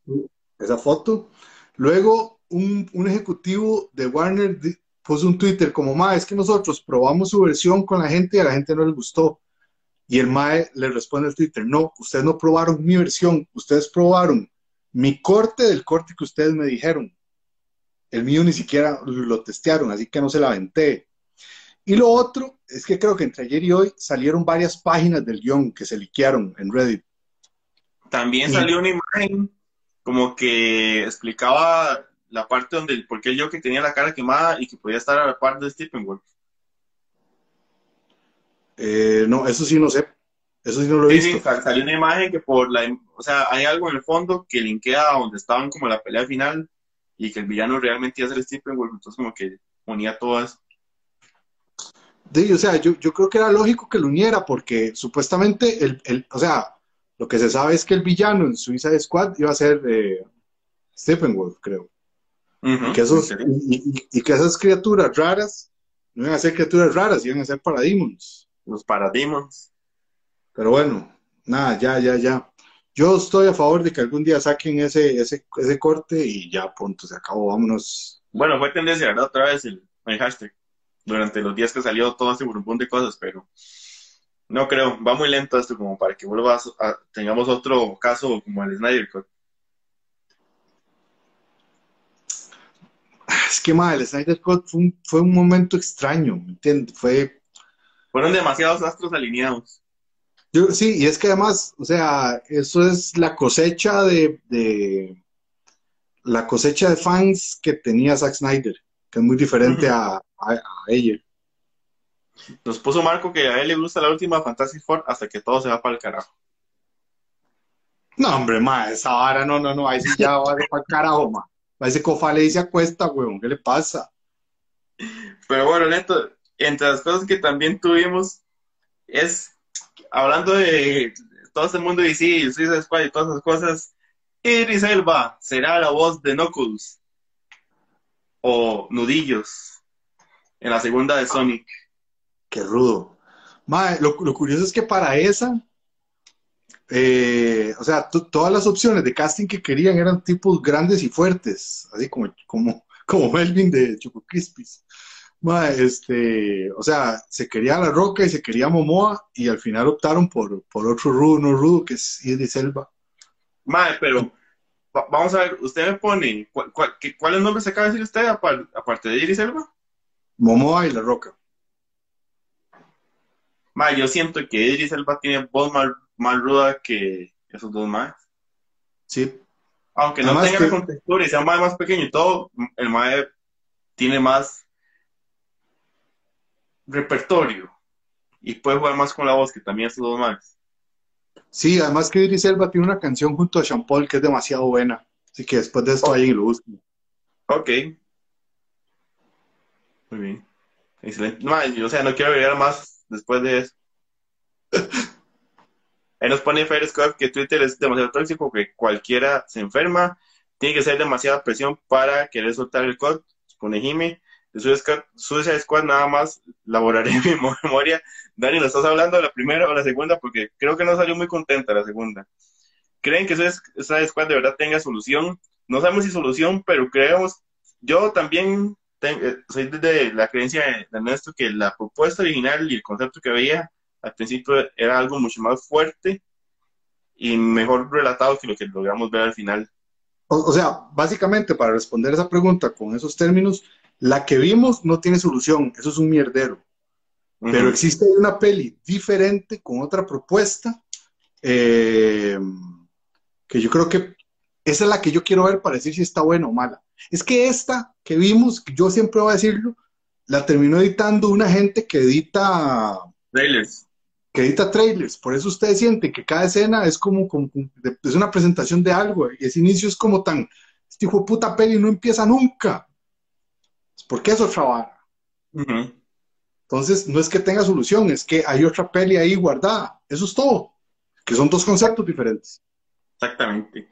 esa foto. Luego, un, un ejecutivo de Warner puso un Twitter como, Mae, es que nosotros probamos su versión con la gente y a la gente no les gustó. Y el Mae le responde al Twitter, no, ustedes no probaron mi versión, ustedes probaron mi corte del corte que ustedes me dijeron. El mío ni siquiera lo testearon, así que no se la aventé. Y lo otro es que creo que entre ayer y hoy salieron varias páginas del guion que se liquearon en Reddit. También salió una imagen como que explicaba la parte donde por qué el Joker tenía la cara quemada y que podía estar a la par de Steppenwolf. Eh, no, eso sí no sé. Eso sí no lo he Sí, sí, visto. sal- salió una imagen que por la, o sea, hay algo en el fondo que linkea a donde estaban como la pelea final y que el villano realmente iba a ser Steppenwolf, entonces como que unía todo eso. Sí, o sea, yo, yo creo que era lógico que lo uniera porque supuestamente, el, el- o sea, lo que se sabe es que el villano en Suicide Squad iba a ser eh, Steppenwolf, creo. Ujú, Y, que esos, y, y- y que esas criaturas raras no iban a ser criaturas raras, iban a ser parademons. Los Parademons. Pero bueno, nada, ya, ya, ya. Yo estoy a favor de que algún día saquen ese, ese, ese corte y ya, punto, se acabó, vámonos. Bueno, fue tendencia, ¿verdad? Otra vez el, el hashtag durante los días que salió todo este burbón de cosas, pero no creo, va muy lento esto como para que vuelva a, a- tengamos otro caso como el Snyder Cut. Es que, madre, el Snyder Cut fue un, fue un momento extraño, ¿me entiendes? Fue, Fueron demasiados astros alineados. Yo, sí, y es que además, o sea, eso es la cosecha de, de- la cosecha de fans que tenía Zack Snyder, que es muy diferente a, a, a ella. Nos puso Marco que a él le gusta la última Fantasy Four hasta que todo se va para el carajo. No, hombre, ma, esa vara, no, no, no, ahí sí ya va para el carajo, ma. A ese cofale y se acuesta, weón, ¿qué le pasa? Pero bueno, Neto, entre las cosas que también tuvimos es, hablando de todo este mundo de DC, Suicide Squad y todas esas cosas, Idris Elba será la voz de Knuckles o Nudillos en la segunda de Sonic. Qué rudo. Ma, lo, lo curioso es que para esa, eh, o sea, todas las opciones de casting que querían eran tipos grandes y fuertes, así como, como, como Melvin de Choco Crispis. Ma, este, o sea, se quería La Roca y se quería Momoa y al final optaron por, por otro rudo, no rudo, que es Idris Selva. Mae, pero va- vamos a ver, usted me pone, ¿cuál, cuál, qué- ¿cuáles nombres acaba de decir usted apar- aparte de Idris Elba? Momoa y La Roca. Mae, yo siento que Idris Elba tiene voz más, más ruda que esos dos más. Sí, Aunque no Además tenga que- la contextura y sea mae más pequeño y todo, el mae tiene más repertorio y puede jugar más con la voz que también esos dos más. Sí, además que Idris Elba tiene una canción junto a Sean Paul que es demasiado buena. Así que después de esto vayan y lo busquen. Ok. Muy bien. Excelente. Mae, o sea, no quiero agregar más después de eso. *laughs* Ahí nos pone Fair Scott que Twitter es demasiado tóxico, que cualquiera se enferma, tiene que ser demasiada presión para querer soltar el code, pone Jimmy. De Suicide Squad, nada más laboraré en *laughs* mi memoria. Dani, ¿lo estás hablando de la primera o la segunda? Porque creo que no salió muy contenta la segunda. ¿Creen que Suicide Squad de verdad tenga solución? No sabemos si solución, pero creemos, yo también ten- eh, soy de la creencia de Ernesto que la propuesta original y el concepto que veía al principio era algo mucho más fuerte y mejor relatado que lo que logramos ver al final. O, o sea, básicamente para responder esa pregunta con esos términos, la que vimos no tiene solución, eso es un mierdero. Pero existe una peli diferente con otra propuesta eh, que yo creo que esa es la que yo quiero ver para decir si está buena o mala. Es que esta que vimos, yo siempre voy a decirlo, la terminó editando una gente que edita Trailers. que edita trailers, por eso ustedes sienten que cada escena es como, como- es una presentación de algo, y ese inicio es como tan, este hijo de puta peli no empieza nunca. ¿Por qué es otra vara? Entonces, no es que tenga solución, es que hay otra peli ahí guardada. Eso es todo. Que son dos conceptos diferentes. Exactamente.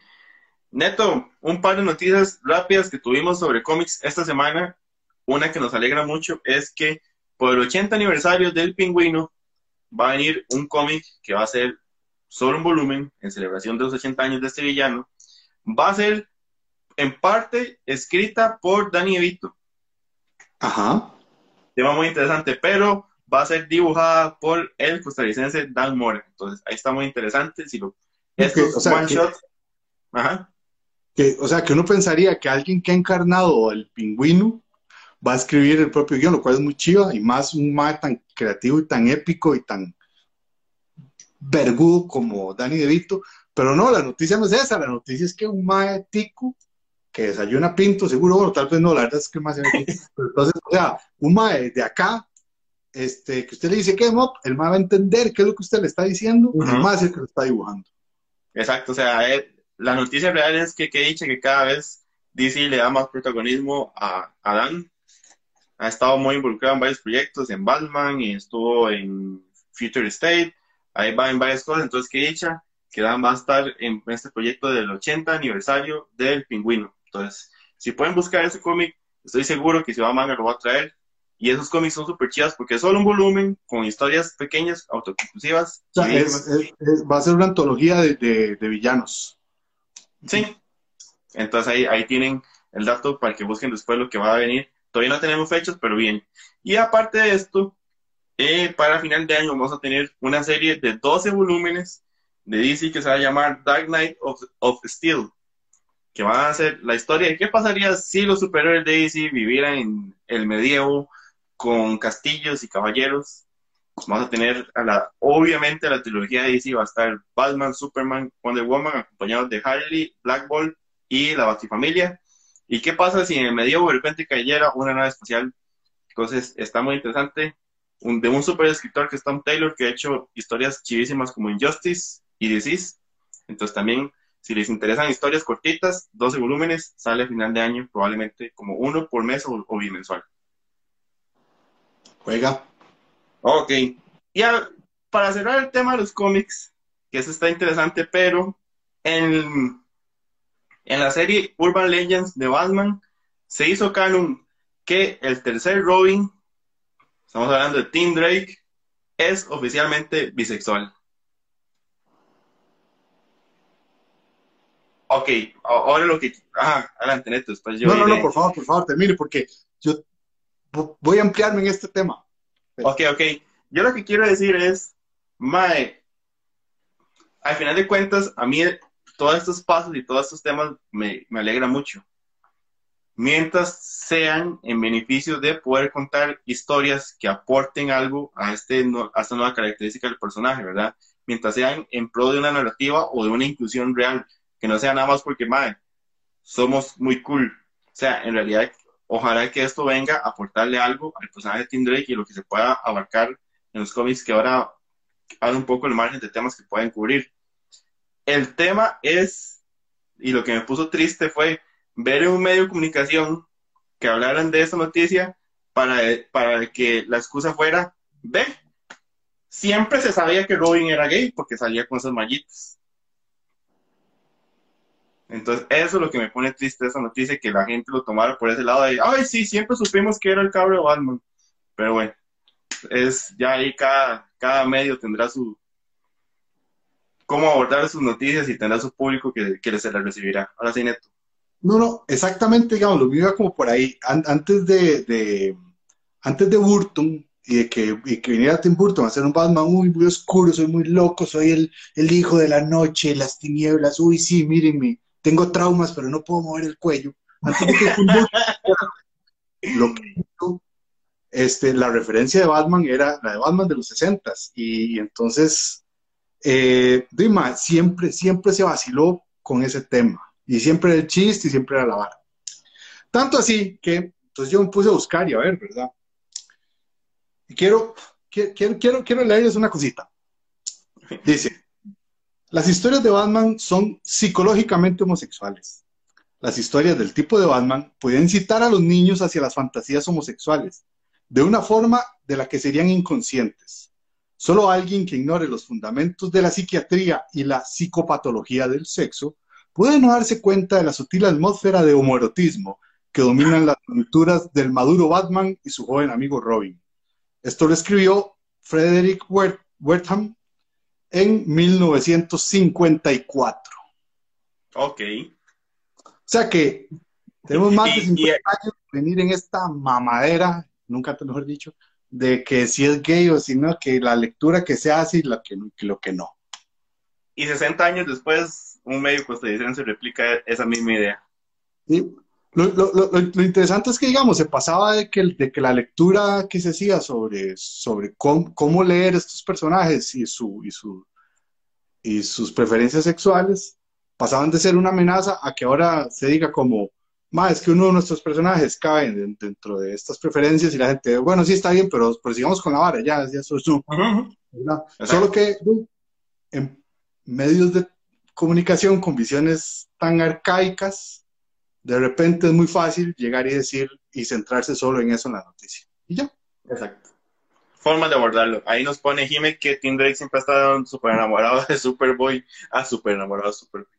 Neto, un par de noticias rápidas que tuvimos sobre cómics esta semana. Una que nos alegra mucho es que por el 80 aniversario del pingüino va a venir un cómic que va a ser solo un volumen en celebración de los 80 años de este villano. Va a ser en parte escrita por Danny DeVito. Ajá. Tema muy interesante, pero va a ser dibujada por el costarricense Dan Mora. Entonces, ahí está muy interesante. Si lo, estos o sea, one que-. Ajá. Que, o sea, que uno pensaría que alguien que ha encarnado al pingüino va a escribir el propio guion, lo cual es muy chiva, y más un mae tan creativo y tan épico y tan vergudo como Danny DeVito. Pero no, la noticia no es esa, la noticia es que un mae tico que desayuna pinto, seguro, bueno, tal vez no, la verdad es que más. *laughs* Pero entonces, o sea, un mae de acá, este, que usted le dice que mop, el mae va a entender qué es lo que usted le está diciendo, Ujú. el mae es el que lo está dibujando. Exacto, o sea, eh, la noticia real es que, que dicha que cada vez DC le da más protagonismo a, a Dan. Ha estado muy involucrado en varios proyectos, en Batman y estuvo en Future State, ahí va en varias cosas, entonces que dicha que Dan va a estar en este proyecto del 80 aniversario del Pingüino. Entonces, si pueden buscar ese cómic, estoy seguro que si va a manga lo va a traer. Y esos cómics son súper chidas porque es solo un volumen con historias pequeñas, autoconclusivas. O sea, chivísimas. es- es- es- va a ser una antología de, de- de villanos. Sí. Entonces ahí, ahí tienen el dato para que busquen después lo que va a venir. Todavía no tenemos fechas, pero bien. Y aparte de esto, eh, para final de año vamos a tener una serie de 12 volúmenes de DC que se va a llamar Dark Knight of, of Steel, que van a ser la historia de qué pasaría si los superhéroes de DC vivieran en el medievo con castillos y caballeros. Vamos a tener, obviamente, la trilogía de DC va a estar Batman, Superman, Wonder Woman, acompañados de Harley, Black Bolt y la Batifamilia. ¿Y qué pasa si en el medievo de repente cayera una nave espacial? Entonces, está muy interesante. de un super escritor que es Tom Taylor, que ha hecho historias chivísimas como Injustice y Disease. Entonces también, si les interesan historias cortitas, 12 volúmenes, sale a final de año, probablemente como uno por mes o, o bimensual. Juega. Ok. Y para cerrar el tema de los cómics, que eso está interesante, pero en, en la serie Urban Legends de Batman se hizo canon que el tercer Robin, estamos hablando de Tim Drake, es oficialmente bisexual. Ok, ahora lo que... Ah, adelante, Neto, después yo... No, no, no, por favor, por favor, termine, porque yo voy a ampliarme en este tema. Ok, ok. Yo lo que quiero decir es, Mae, al final de cuentas, a mí todos estos pasos y todos estos temas me, me alegra mucho. Mientras sean en beneficio de poder contar historias que aporten algo a, este, a esta nueva característica del personaje, ¿verdad? Mientras sean en pro de una narrativa o de una inclusión real, que no sea nada más porque, mae, somos muy cool. O sea, en realidad ojalá que esto venga a aportarle algo al personaje de Tim Drake y lo que se pueda abarcar en los cómics que ahora abre un poco el margen de temas que pueden cubrir. El tema es, y lo que me puso triste fue ver en un medio de comunicación que hablaran de esa noticia para, para que la excusa fuera, ve, siempre se sabía que Robin era gay porque salía con esas mallitas. Entonces, eso es lo que me pone triste esa noticia, que la gente lo tomara por ese lado de, ay, sí, siempre supimos que era el cabro de Batman. Pero bueno, es ya ahí cada, cada medio tendrá su, cómo abordar sus noticias y tendrá su público que, que se las recibirá. Ahora sí, Neto. No, no, exactamente, digamos, lo mío como por ahí. antes de, de, antes de Burton y de que, y que viniera Tim Burton a hacer un Batman muy, muy oscuro, soy muy loco, soy el, el hijo de la noche, las tinieblas, uy, sí, mírenme, tengo traumas, pero no puedo mover el cuello. Antes de que *laughs* lo que este, la referencia de Batman era la de Batman de los 60 y, entonces eh, Dima siempre, siempre se vaciló con ese tema y siempre era el chiste y siempre era la vara. Tanto así que entonces yo me puse a buscar y a ver, ¿verdad? Y quiero, quiero, quiero, quiero leerles una cosita. Dice, las historias de Batman son psicológicamente homosexuales. Las historias del tipo de Batman pueden incitar a los niños hacia las fantasías homosexuales, de una forma de la que serían inconscientes. Solo alguien que ignore los fundamentos de la psiquiatría y la psicopatología del sexo puede no darse cuenta de la sutil atmósfera de homoerotismo que dominan las aventuras del maduro Batman y su joven amigo Robin. Esto lo escribió Frederick Wertham en 1954. Ok. O sea que tenemos más de 50 años de venir en esta mamadera, nunca te mejor dicho, de que si es gay o si no, que la lectura que se hace y lo que, lo que no. Y 60 años después, un medio costarricense replica esa misma idea. Sí. Lo, lo, lo, lo, interesante es que, digamos, se pasaba de que, de que la lectura que se hacía sobre, sobre cómo, cómo leer estos personajes y, su, y, su, y sus preferencias sexuales pasaban de ser una amenaza a que ahora se diga como, más es que uno de nuestros personajes cae dentro de estas preferencias y la gente, bueno, sí está bien, pero, pero sigamos con la vara, ya, ya eso es Solo que en medios de comunicación con visiones tan arcaicas, de repente es muy fácil llegar y decir y centrarse solo en eso en la noticia. Y ya. Exacto. Forma de abordarlo. Ahí nos pone Jimmy que Tim Drake siempre ha estado súper enamorado de Superboy. Ah, súper enamorado de Superboy.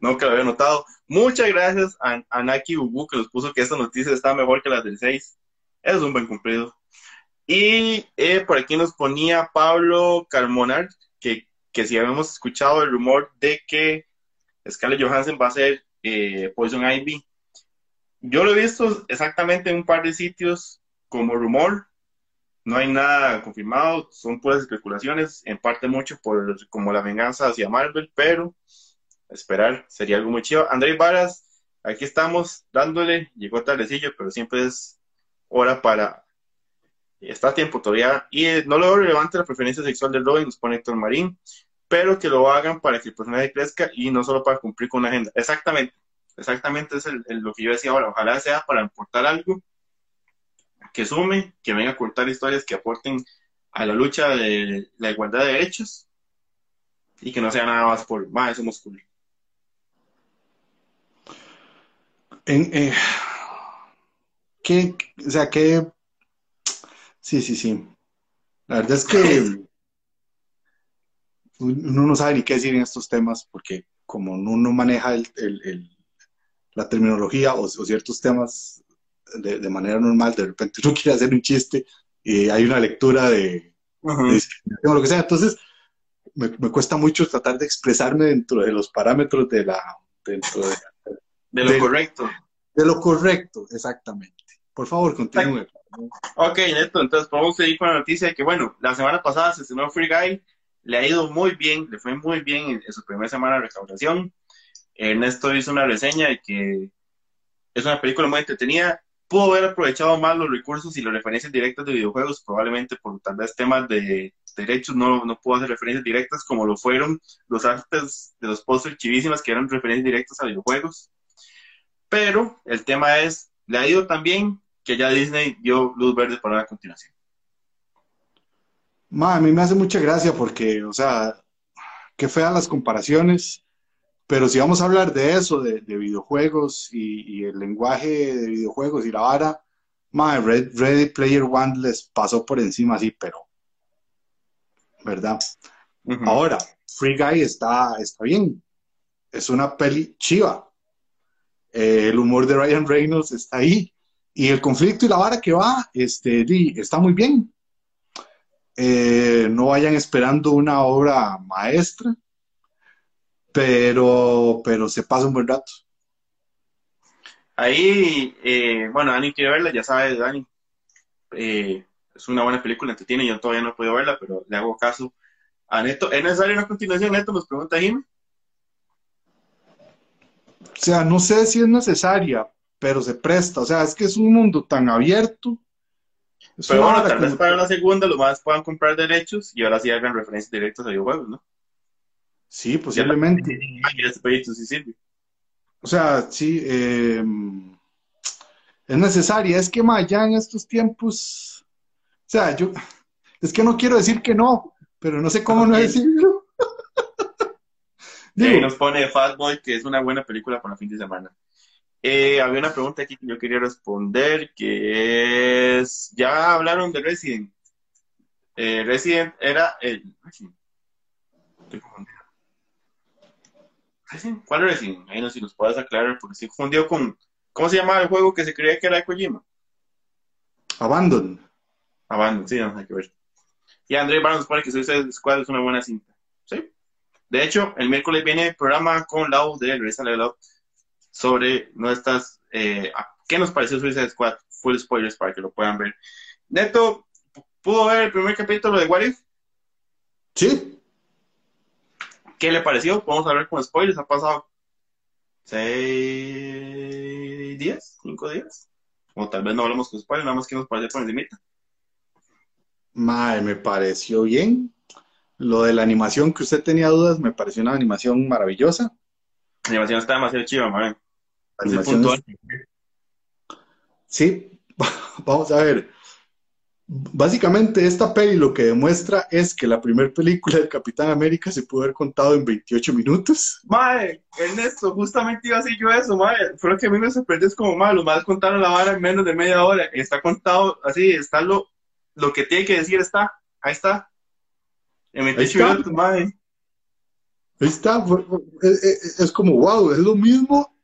Nunca lo había notado. Muchas gracias a, Naki Ubu que nos puso que esta noticia está mejor que las del 6. Es un buen cumplido. Y eh, por aquí nos ponía Pablo Carmonar que, que si habíamos escuchado el rumor de que Scarlett Johansson va a ser eh, Poison Ivy. Yo lo he visto exactamente en un par de sitios como rumor. No hay nada confirmado, son puras especulaciones, en parte mucho por como la venganza hacia Marvel, pero esperar sería algo muy chido. Andrés Varas, aquí estamos dándole, llegó tardecillo, pero siempre es hora para está a tiempo todavía. Y no lo relevante la preferencia sexual del Robin, nos pone Héctor Marín pero que lo hagan para que el personaje crezca y no solo para cumplir con una agenda. Exactamente, exactamente es lo que yo decía ahora. Ojalá sea para aportar algo, que sume, que venga a contar historias que aporten a la lucha de la igualdad de derechos y que no sea nada más por, más somos cool. En, eh, ¿qué, o sea, que sí, sí, sí. La verdad es que *laughs* uno no sabe ni qué decir en estos temas porque como uno maneja el, el, la terminología o, ciertos temas de, de, manera normal, de repente uno *laughs* quiere hacer un chiste y hay una lectura de, o lo que sea. Entonces, me, me, cuesta mucho tratar de expresarme dentro de los parámetros de la... Dentro de, *laughs* de lo correcto. De lo correcto, exactamente. Por favor, continúe. Ok, Neto, entonces podemos seguir con la noticia de que, bueno, la semana pasada se estrenó Free Guy, le ha ido muy bien, le fue muy bien en, su primera semana de recaudación. Ernesto hizo una reseña de que es una película muy entretenida. Pudo haber aprovechado más los recursos y las referencias directas de videojuegos, probablemente por tal vez temas de derechos no, no pudo hacer referencias directas como lo fueron los artes de los pósters chivísimas que eran referencias directas a videojuegos. Pero el tema es, le ha ido tan bien que ya Disney dio luz verde para la continuación. Ma, a mí me hace mucha gracia porque, o sea, qué feas las comparaciones, pero si vamos a hablar de eso, de, videojuegos y, el lenguaje de videojuegos y la vara, ma, Red, Ready Player One les pasó por encima así, pero, ¿verdad? Ahora, Free Guy está, está bien, es una peli chiva, eh, el humor de Ryan Reynolds está ahí, y el conflicto y la vara que va, este, está muy bien. Eh, no vayan esperando una obra maestra, pero, pero se pasa un buen rato. Ahí, eh, bueno, Dani quiere verla, ya sabe, Dani. Eh, es una buena película, entretiene, yo todavía no he podido verla, pero le hago caso a Neto. ¿Es necesaria una continuación, Neto? Nos pregunta Jimmy. O sea, no sé si es necesaria, pero se presta. O sea, es que es un mundo tan abierto. Pero bueno, tal vez para la segunda los más puedan comprar derechos y ahora sí hagan referencias directas a videojuegos, ¿no? Sí, posiblemente. O sea, sí, eh, es necesaria. Es que más ya en estos tiempos, o sea, yo, es que no quiero decir que no, pero no sé cómo *laughs* no decirlo. *laughs* Digo, nos pone Fatboy, que es una buena película para fin de semana. Eh, había una pregunta aquí que yo quería responder, que es, ya hablaron de Resident. Eh, Resident era el... Resident. ¿Cuál Resident? Ahí no sé si nos puedes aclarar, porque se confundió con... ¿Cómo se llamaba el juego que se creía que era de Kojima? Abandon. Abandon, sí, no hay que ver. Y André Barnes pone que Suicide Squad es una buena cinta. ¿Sí? De hecho, el miércoles viene el programa con Lau de Resident Evil sobre nuestras... Eh, ¿Qué nos pareció Suicide Squad? Full spoilers para que lo puedan ver. Neto, ¿pudo ver el primer capítulo de What If? Sí. ¿Qué le pareció? Podemos hablar con spoilers. Ha pasado seis días, cinco días. O tal vez no hablamos con spoilers, nada más que nos pareció por encima. Madre, me pareció bien. Lo de la animación que usted tenía dudas, me pareció una animación maravillosa. La animación está demasiado chiva, man. Sí, *laughs* vamos a ver. Básicamente esta peli lo que demuestra es que la primera película del Capitán América se pudo haber contado en 28 minutos. Mae, Ernesto, justamente iba a decir yo eso, mae. Fue lo que a mí me sorprendió, es como, mae, los más contaron la vara en menos de media hora. Está contado así, está lo, lo que tiene que decir, está, ahí está. En 28 minutos, mae. Ahí está, es como, wow, es lo mismo,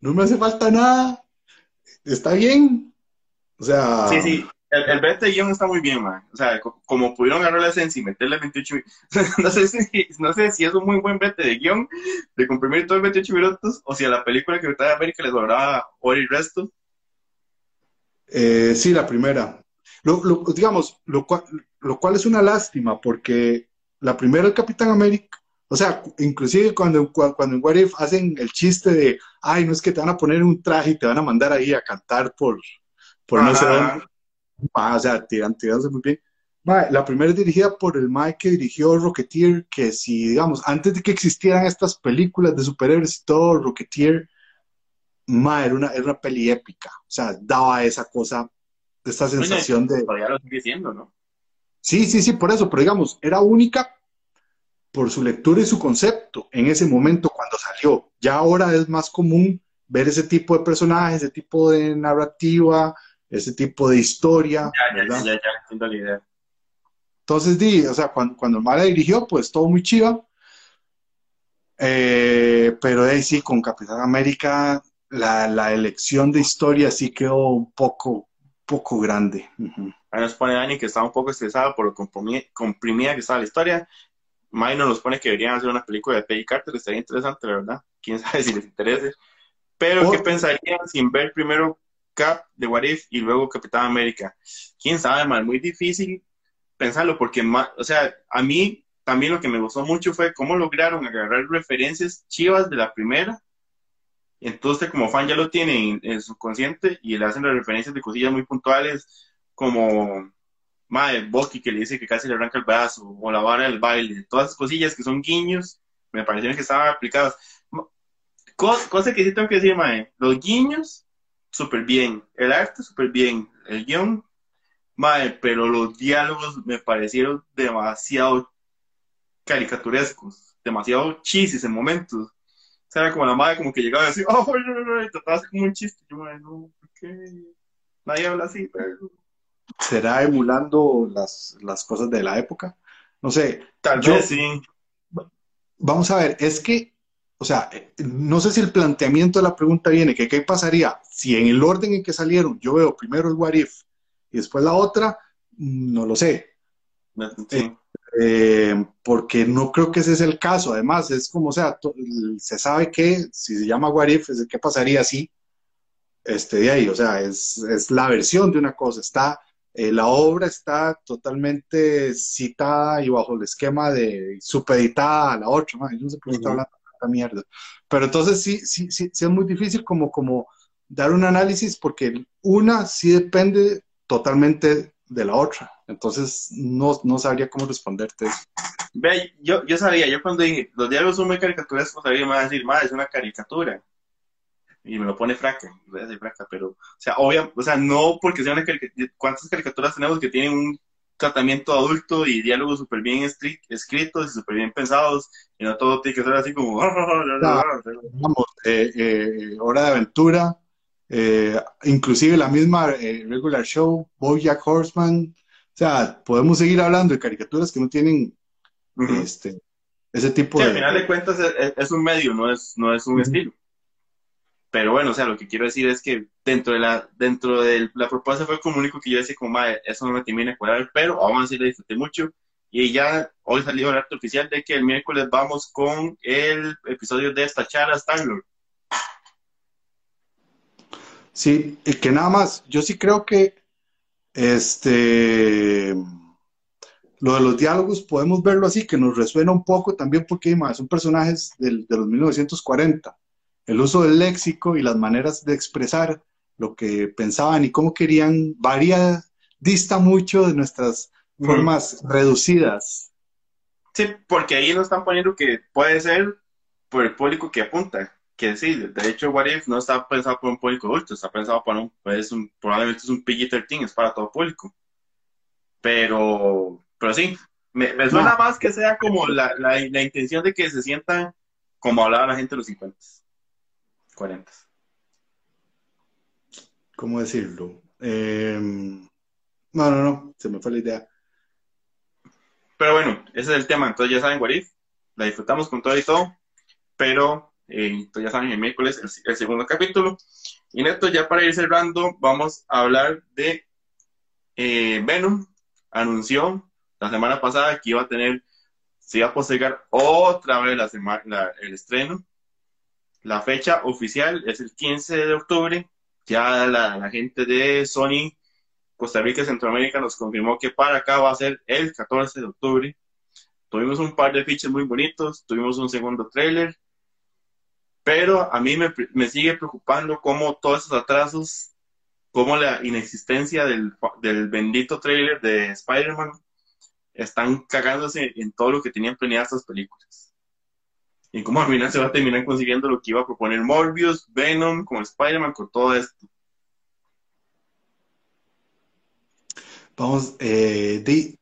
no me hace falta nada, está bien. O sea... Sí, sí, el, el de guion está muy bien, man. O sea, como pudieron agarrar la esencia y meterle 28 minutos, *laughs* no, sé si, no sé si es un muy buen vete de guion, de comprimir todo en 28 minutos, o si a la película que me a ver que les sobraba hora y resto. Eh, sí, la primera. Lo, digamos, lo cual, lo cual es una lástima, porque la primera, el Capitán América, o sea, inclusive cuando, cuando en What If hacen el chiste de, ay, no es que te van a poner un traje y te van a mandar ahí a cantar por, por no sé dónde. Ah, o sea, tiran, tirándose muy bien. la primera es dirigida por el Mike que dirigió Rocketeer, que si, digamos, antes de que existieran estas películas de superhéroes y todo, Rocketeer, ma, era una, era una peli épica. O sea, daba esa cosa, esta sensación de... Todavía lo sigue siendo, ¿no? Sí, sí, sí, por eso, pero digamos, era única por su lectura y su concepto en ese momento cuando salió. Ya ahora es más común ver ese tipo de personajes, ese tipo de narrativa, ese tipo de historia. Ya, ya, ya, ya, entiendo la idea. Entonces, di, o sea, cuando, cuando Mara dirigió, pues todo muy chiva. Eh, pero ahí sí, con Capitán América, la, la, elección de historia sí quedó un poco, poco grande. Ahí nos pone Dani que estaba un poco estresado por lo comprimida que estaba la historia. May nos pone que deberían hacer una película de Peggy Carter, estaría interesante, la verdad. Quién *laughs* sabe si les interese. Pero, ¿qué pensarían sin ver primero Cap de What If y luego Capitán América? Quién sabe, man, muy difícil pensarlo, porque, o sea, a mí también lo que me gustó mucho fue cómo lograron agarrar referencias chivas de la primera. Entonces, como fan ya lo tiene en, su consciente y le hacen las referencias de cosillas muy puntuales, como Madre, Bucky que le dice que casi le arranca el brazo, o la vara del baile, todas esas cosillas que son guiños, me parecieron que estaban aplicadas. Cosa, que sí tengo que decir, Madre, los guiños, súper bien, el arte, súper bien, el guion, Madre, pero los diálogos me parecieron demasiado caricaturescos, demasiado chisis en momentos. O sea, era como la madre como que llegaba y decía, oh, no, no, y trataba como un chiste. Yo, no, ¿por qué? Nadie habla así, pero... ¿Será emulando las, las cosas de la época? No sé. Tal vez sí. Vamos a ver, es que, o sea, no sé si el planteamiento de la pregunta viene, que qué pasaría si en el orden en que salieron yo veo primero el What If y después la otra, no lo sé. Sí. Eh, porque no creo que ese es el caso. Además, es como, o sea, se sabe que si se llama What If, es qué pasaría si, este, de ahí, o sea, es, es la versión de una cosa, está, eh, la obra está totalmente citada y bajo el esquema de supeditada a la otra, yo no sé por qué estoy hablando de esta mierda. Pero entonces sí, sí, sí, sí es muy difícil como, como dar un análisis porque una sí depende totalmente de la otra. Entonces, no, no sabría cómo responderte eso. Ve, yo, yo sabía, yo cuando dije, los diálogos son muy caricaturescos, sabía, me va a decir, madre, es una caricatura. Y me lo pone fraca, voy a decir fraca, pero, o sea, obvio, o sea, no porque sea una caricatura, ¿cuántas caricaturas tenemos que tienen un tratamiento adulto y diálogos súper bien escritos y súper bien pensados, y no todo tiene que ser así como... *laughs* Vamos, eh, eh, Hora de Aventura, eh, inclusive la misma eh, regular show, Bojack Horseman, o sea, podemos seguir hablando de caricaturas que no tienen este, ese tipo de... Al final de cuentas es, un medio, no es, no es un estilo. Pero bueno, o sea, lo que quiero decir es que dentro de la, dentro de la propuesta fue como único que yo decía como, madre, eso no me termina de cuadrar, pero aún así la disfruté mucho. Y ya hoy salió el arte oficial de que el miércoles vamos con el episodio de esta charla Star-Lord. Sí, y que nada más, yo sí creo que este lo de los diálogos podemos verlo así, que nos resuena un poco también porque son personajes del, de los 1940. El uso del léxico y las maneras de expresar lo que pensaban y cómo querían varía, dista mucho de nuestras formas reducidas. Sí, porque ahí nos están poniendo que puede ser por el público que apunta que sí, de hecho, What If no está pensado por un público adulto, está pensado para un, pues, un probablemente es un PG-13, es para todo público. Pero, pero sí, me, suena más que sea como la, la, la, intención de que se sientan como hablaba la gente de los 50, 40. ¿Cómo decirlo? Eh, no, no, no, se me fue la idea. Pero bueno, ese es el tema, entonces ya saben, What If, la disfrutamos con todo y todo, pero eh, ya saben, el miércoles el, segundo capítulo. Y neto, ya para ir cerrando, vamos a hablar de eh, Venom. Anunció la semana pasada que iba a tener, se iba a postergar otra vez la semana, el estreno. La fecha oficial es el 15 de octubre. Ya la, gente de Sony Costa Rica y Centroamérica nos confirmó que para acá va a ser el 14 de octubre. Tuvimos un par de fiches muy bonitos, tuvimos un segundo trailer, pero a mí me, sigue preocupando cómo todos esos atrasos, cómo la inexistencia del, bendito trailer de Spider-Man están cagándose en todo lo que tenían planeado estas películas. Y cómo al final se va a terminar consiguiendo lo que iba a proponer Morbius, Venom, con Spider-Man, con todo esto. Vamos, eh, di,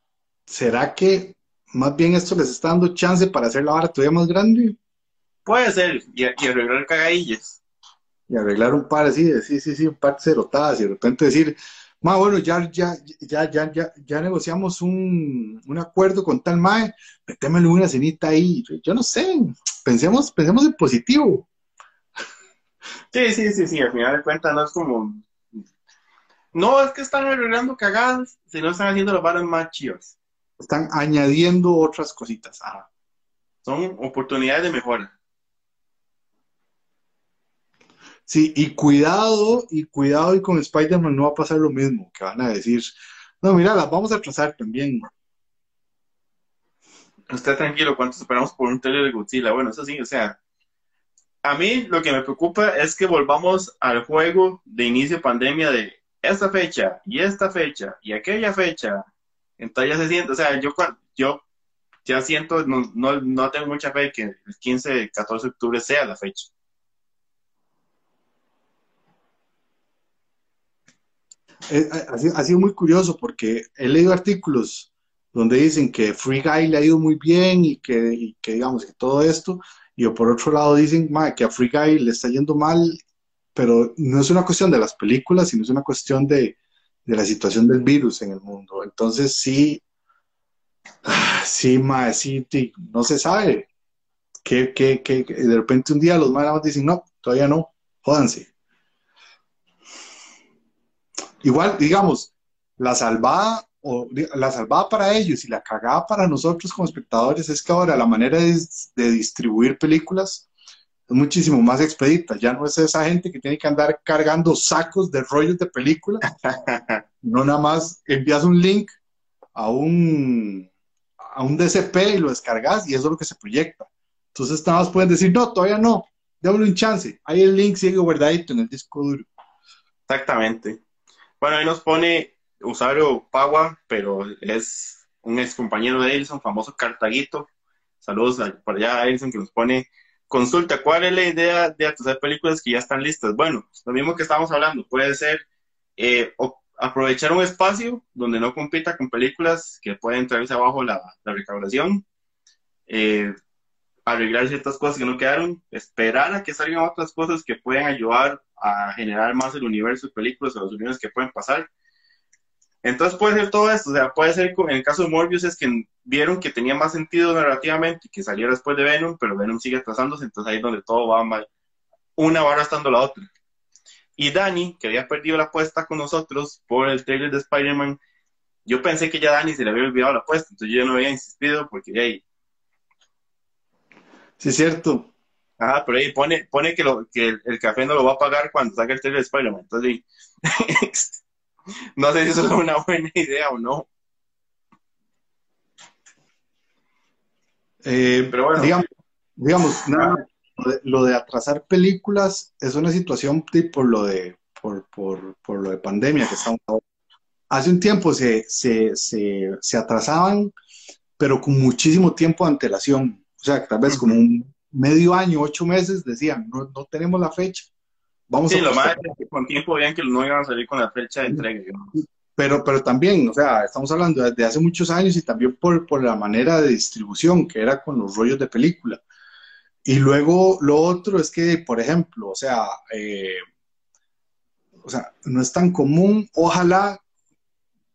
¿será que más bien esto les está dando chance para hacer la vara todavía más grande? Puede ser, y, y arreglar cagadillas. Y arreglar un par así, de, sí, sí, sí, un par de cerotadas, y de repente decir, ma, bueno, ya, ya, ya, ya, ya, ya negociamos un, un acuerdo con tal mae, metémosle una cenita ahí. Yo no sé, pensemos, pensemos en positivo. Sí, sí, sí, sí, al final de cuentas no es como... No es que están arreglando cagadas, sino están haciendo las varas más chivas. Están añadiendo otras cositas. Ajá. Son oportunidades de mejora. Sí, y cuidado, y cuidado, y con Spider-Man no va a pasar lo mismo, que van a decir, no, mira, las vamos a trazar también. Usted tranquilo, ¿cuánto esperamos por un trailer de Godzilla? Bueno, eso sí, o sea, a mí lo que me preocupa es que volvamos al juego de inicio de pandemia de esta fecha y esta fecha y aquella fecha. Entonces ya se siente, o sea, yo, yo ya siento, no, no, no tengo mucha fe que el 15, 14 de octubre sea la fecha. Eh, ha, sido muy curioso porque he leído artículos donde dicen que Free Guy le ha ido muy bien y que, digamos que todo esto, y por otro lado dicen que a Free Guy le está yendo mal, pero no es una cuestión de las películas, sino es una cuestión de, la situación del virus en el mundo. Entonces sí, sí, ma, no se sabe. Que, que, que, de repente un día los más dicen, no, todavía no, jódanse. Igual, digamos, la salvada, o la salvada para ellos y la cagada para nosotros como espectadores es que ahora la manera de, distribuir películas es muchísimo más expedita. Ya no es esa gente que tiene que andar cargando sacos de rollos de películas. *laughs* no nada más envías un link a un, a un DCP y lo descargas y eso es lo que se proyecta. Entonces nada más pueden decir, no, todavía no, démosle un chance. Ahí el link sigue guardadito en el disco duro. Exactamente. Bueno, ahí nos pone usuario Pagua, pero es un ex compañero de Edison, famoso Cartaguito. Saludos por allá a Edison que nos pone consulta, ¿cuál es la idea de hacer películas que ya están listas? Bueno, lo mismo que estamos hablando, puede ser eh, aprovechar un espacio donde no compita con películas que pueden traerse abajo la, la recaudación, eh, arreglar ciertas cosas que no quedaron, esperar a que salgan otras cosas que puedan ayudar a generar más el universo de películas o los universos que pueden pasar. Entonces puede ser todo esto, o sea, puede ser, en el caso de Morbius es que vieron que tenía más sentido narrativamente y que saliera después de Venom, pero Venom sigue atrasándose, entonces ahí es donde todo va mal. Una va arrastrando la otra. Y Dani, que había perdido la apuesta con nosotros por el trailer de Spider-Man, yo pensé que ya Dani se le había olvidado la apuesta, entonces yo no había insistido porque, hey, Sí, es cierto. Ajá, pero ahí pone, pone que, lo, que el, café no lo va a pagar cuando saque el trailer de Spider-Man. Entonces, *laughs* no sé si eso es una buena idea o no. Eh, pero bueno. Digamos, digamos lo, de, atrasar películas es una situación por lo de, por, por, por lo de pandemia que estamos Hace un tiempo se, se, se, se atrasaban, pero con muchísimo tiempo de antelación. O sea, tal vez como un medio año, ocho meses, decían, no, no tenemos la fecha. Vamos sí, lo más es que con tiempo veían que no iban a salir con la fecha de entrega. Pero, pero también, o sea, estamos hablando desde hace muchos años y también por, por la manera de distribución, que era con los rollos de película. Y luego lo otro es que, por ejemplo, o sea, eh, o sea, no es tan común, ojalá,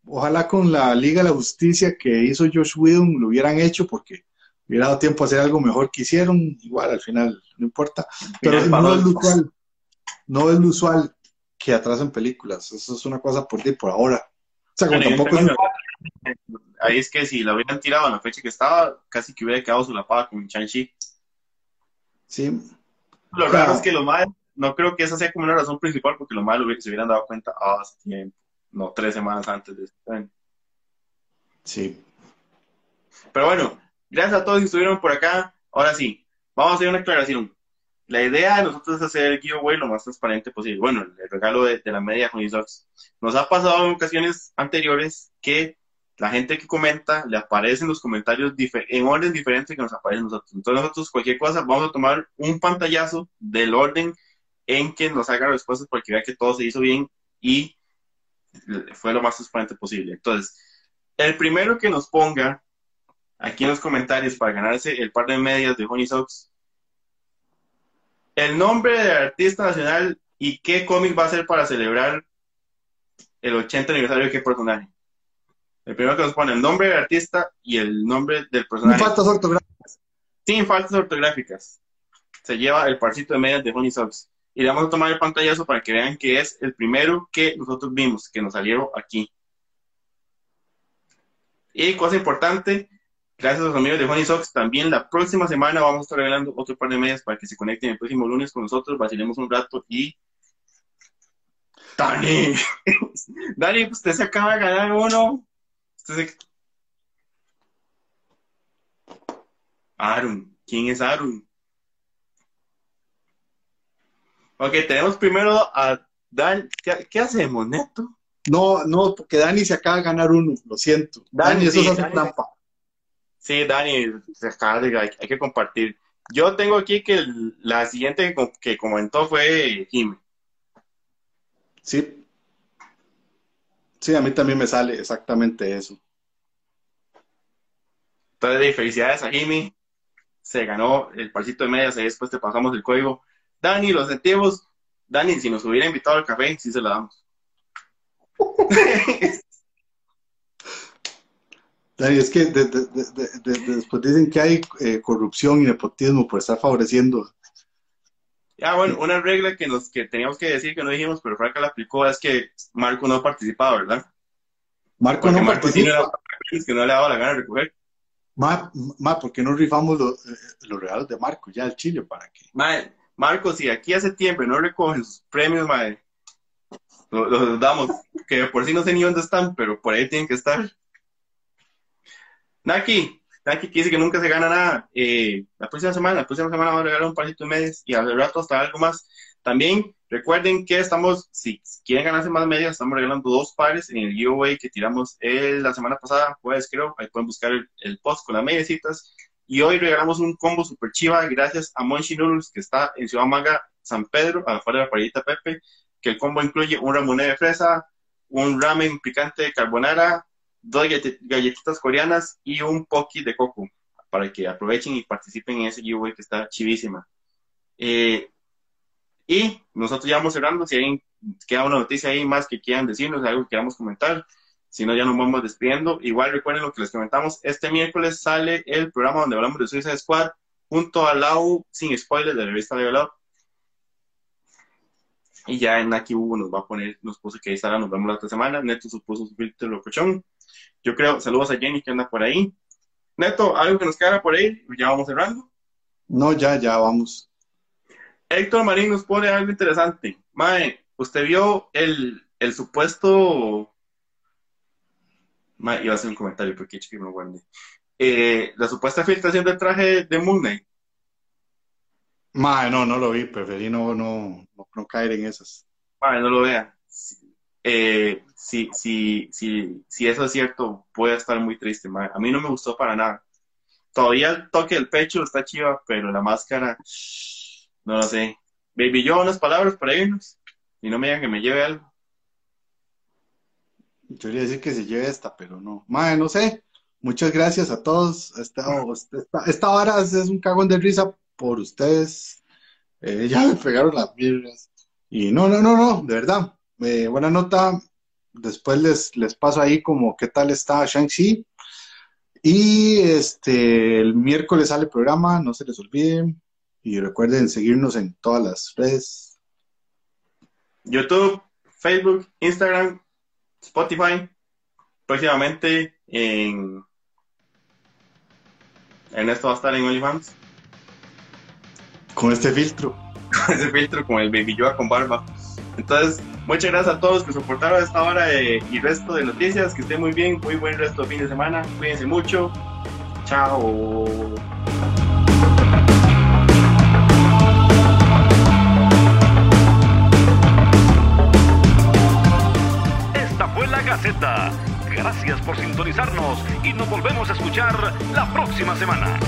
ojalá con la Liga de la Justicia que hizo Josh Whedon lo hubieran hecho, porque hubiera dado tiempo a hacer algo mejor que hicieron, igual al final, no importa. Pero no es lo usual, no es lo usual que atrasen películas, eso es una cosa por ti por ahora. O sea, como tampoco Ahí es que si la hubieran tirado en la fecha que estaba, casi que hubiera quedado solapada con Shang-Chi. Sí. Lo raro es que lo más, no creo que esa sea como una razón principal, porque lo malo se hubieran dado cuenta ah, hace tiempo, no tres semanas antes de este Sí. Pero bueno, Gracias a todos que estuvieron por acá. Ahora sí, vamos a hacer una aclaración. La idea de nosotros es hacer el giveaway lo más transparente posible. Bueno, el regalo de, la media con Isox. Nos ha pasado en ocasiones anteriores que la gente que comenta le aparecen los comentarios en orden diferente que nos aparecen nosotros. Entonces nosotros cualquier cosa vamos a tomar un pantallazo del orden en que nos haga respuestas para que vea que todo se hizo bien y fue lo más transparente posible. Entonces, el primero que nos ponga aquí en los comentarios para ganarse el par de medias de Honey Sox, el nombre del artista nacional y qué cómic va a ser para celebrar el 80 aniversario de qué personaje. El primero que nos pone el nombre del artista y el nombre del personaje. Sin faltas ortográficas. Sin faltas ortográficas. Se lleva el parcito de medias de Honey Sox. Y le vamos a tomar el pantallazo para que vean que es el primero que nosotros vimos, que nos salieron aquí. Y cosa importante, gracias a los amigos de Honey Sox, también la próxima semana vamos a estar regalando otro par de medias para que se conecten el próximo lunes con nosotros, vacilemos un rato y... Dani, *laughs* Dani, usted se acaba de ganar uno. Usted se... Aaron, ¿quién es Aaron? Ok, tenemos primero a Dan. ¿Qué, hacemos, Neto? No, no, porque Dani se acaba de ganar uno, lo siento. Dani, eso es Dani, trampa. Sí, Dani, de, hay, hay, que compartir. Yo tengo aquí que la siguiente que, comentó fue Jimmy. Sí. Sí, a mí también me sale exactamente eso. Entonces, felicidades a Jimmy. Se ganó el parcito de medias y después te pasamos el código. Dani, lo sentimos. Dani, si nos hubiera invitado al café, sí se la damos. *laughs* Dani, es que después dicen que hay eh, corrupción y nepotismo por estar favoreciendo. Ya, bueno, una regla que nos que teníamos que decir que no dijimos, pero Franca la aplicó, es que Marco no participaba, ¿verdad? Marco no participaba. que no le daba la gana de recoger. Ma, ma, ¿por qué no rifamos los, eh, los regalos de Marco ya al Chile para que? Ma, Marcos, si aquí a septiembre no recogen sus premios, madre, los, damos, que por si no sé ni dónde están, pero por ahí tienen que estar. Naki, Naki que dice que nunca se gana nada. Eh, la próxima semana, la próxima semana vamos a regalar un parito de medias y al rato hasta algo más. También recuerden que estamos, si quieren ganarse más medias, estamos regalando dos pares en el giveaway que tiramos la semana pasada, jueves creo. Ahí pueden buscar el, post con las mediecitas. Y hoy regalamos un combo super chiva gracias a Monchi Noodles, que está en Ciudad Manga, San Pedro, afuera de la parillita Pepe, que el combo incluye un ramoné de fresa, un ramen picante de carbonara, dos galletitas coreanas y un poki de coco, para que aprovechen y participen en ese giveaway que está chivísima. Eh, y nosotros ya vamos cerrando, si alguien queda una noticia ahí más que quieran decirnos, algo que queramos comentar, si no, ya nos vamos despidiendo. Igual recuerden lo que les comentamos. Este miércoles sale el programa donde hablamos de Suicide Squad junto a Lau, sin spoilers, de la revista Level Up. Y ya en Hugo nos va a poner, nos puso que ahí estará, nos vemos la otra semana. Neto supuso su filtro locochón. Yo creo, saludos a Jenny que anda por ahí. Neto, algo que nos queda por ahí, ya vamos cerrando. No, ya, ya vamos. Héctor Marín nos pone algo interesante. Mae, usted vio el, el supuesto iba a hacer un comentario porque que me guardé. Eh, la supuesta filtración del traje de Moon Knight. no, no lo vi, preferí no, no, no, caer en esas. no lo vea. Eh, si, si, si, si eso es cierto, puede estar muy triste. A mí no me gustó para nada. Todavía el toque del pecho está chiva, pero la máscara, no lo sé. Baby, yo unas palabras para irnos y no me digan que me lleve algo. Yo quería decir que se lleve esta, pero no. Madre, no sé. Muchas gracias a todos. Esta, esta, hora es un cagón de risa por ustedes. Eh, ya me pegaron las birras. Y no, no, no, no, de verdad. Eh, buena nota. Después les, les paso ahí como qué tal está Shang-Chi. Y este, el miércoles sale el programa, no se les olvide. Y recuerden seguirnos en todas las redes. YouTube, Facebook, Instagram, Spotify, próximamente en esto va a estar en OnlyFans. Con este filtro. *laughs* Con ese filtro, con el Baby Yoda con barba. Entonces, muchas gracias a todos que soportaron esta hora y resto de noticias. Que estén muy bien, muy buen resto de fin de semana. Cuídense mucho. Chao. Gracias por sintonizarnos y nos volvemos a escuchar la próxima semana.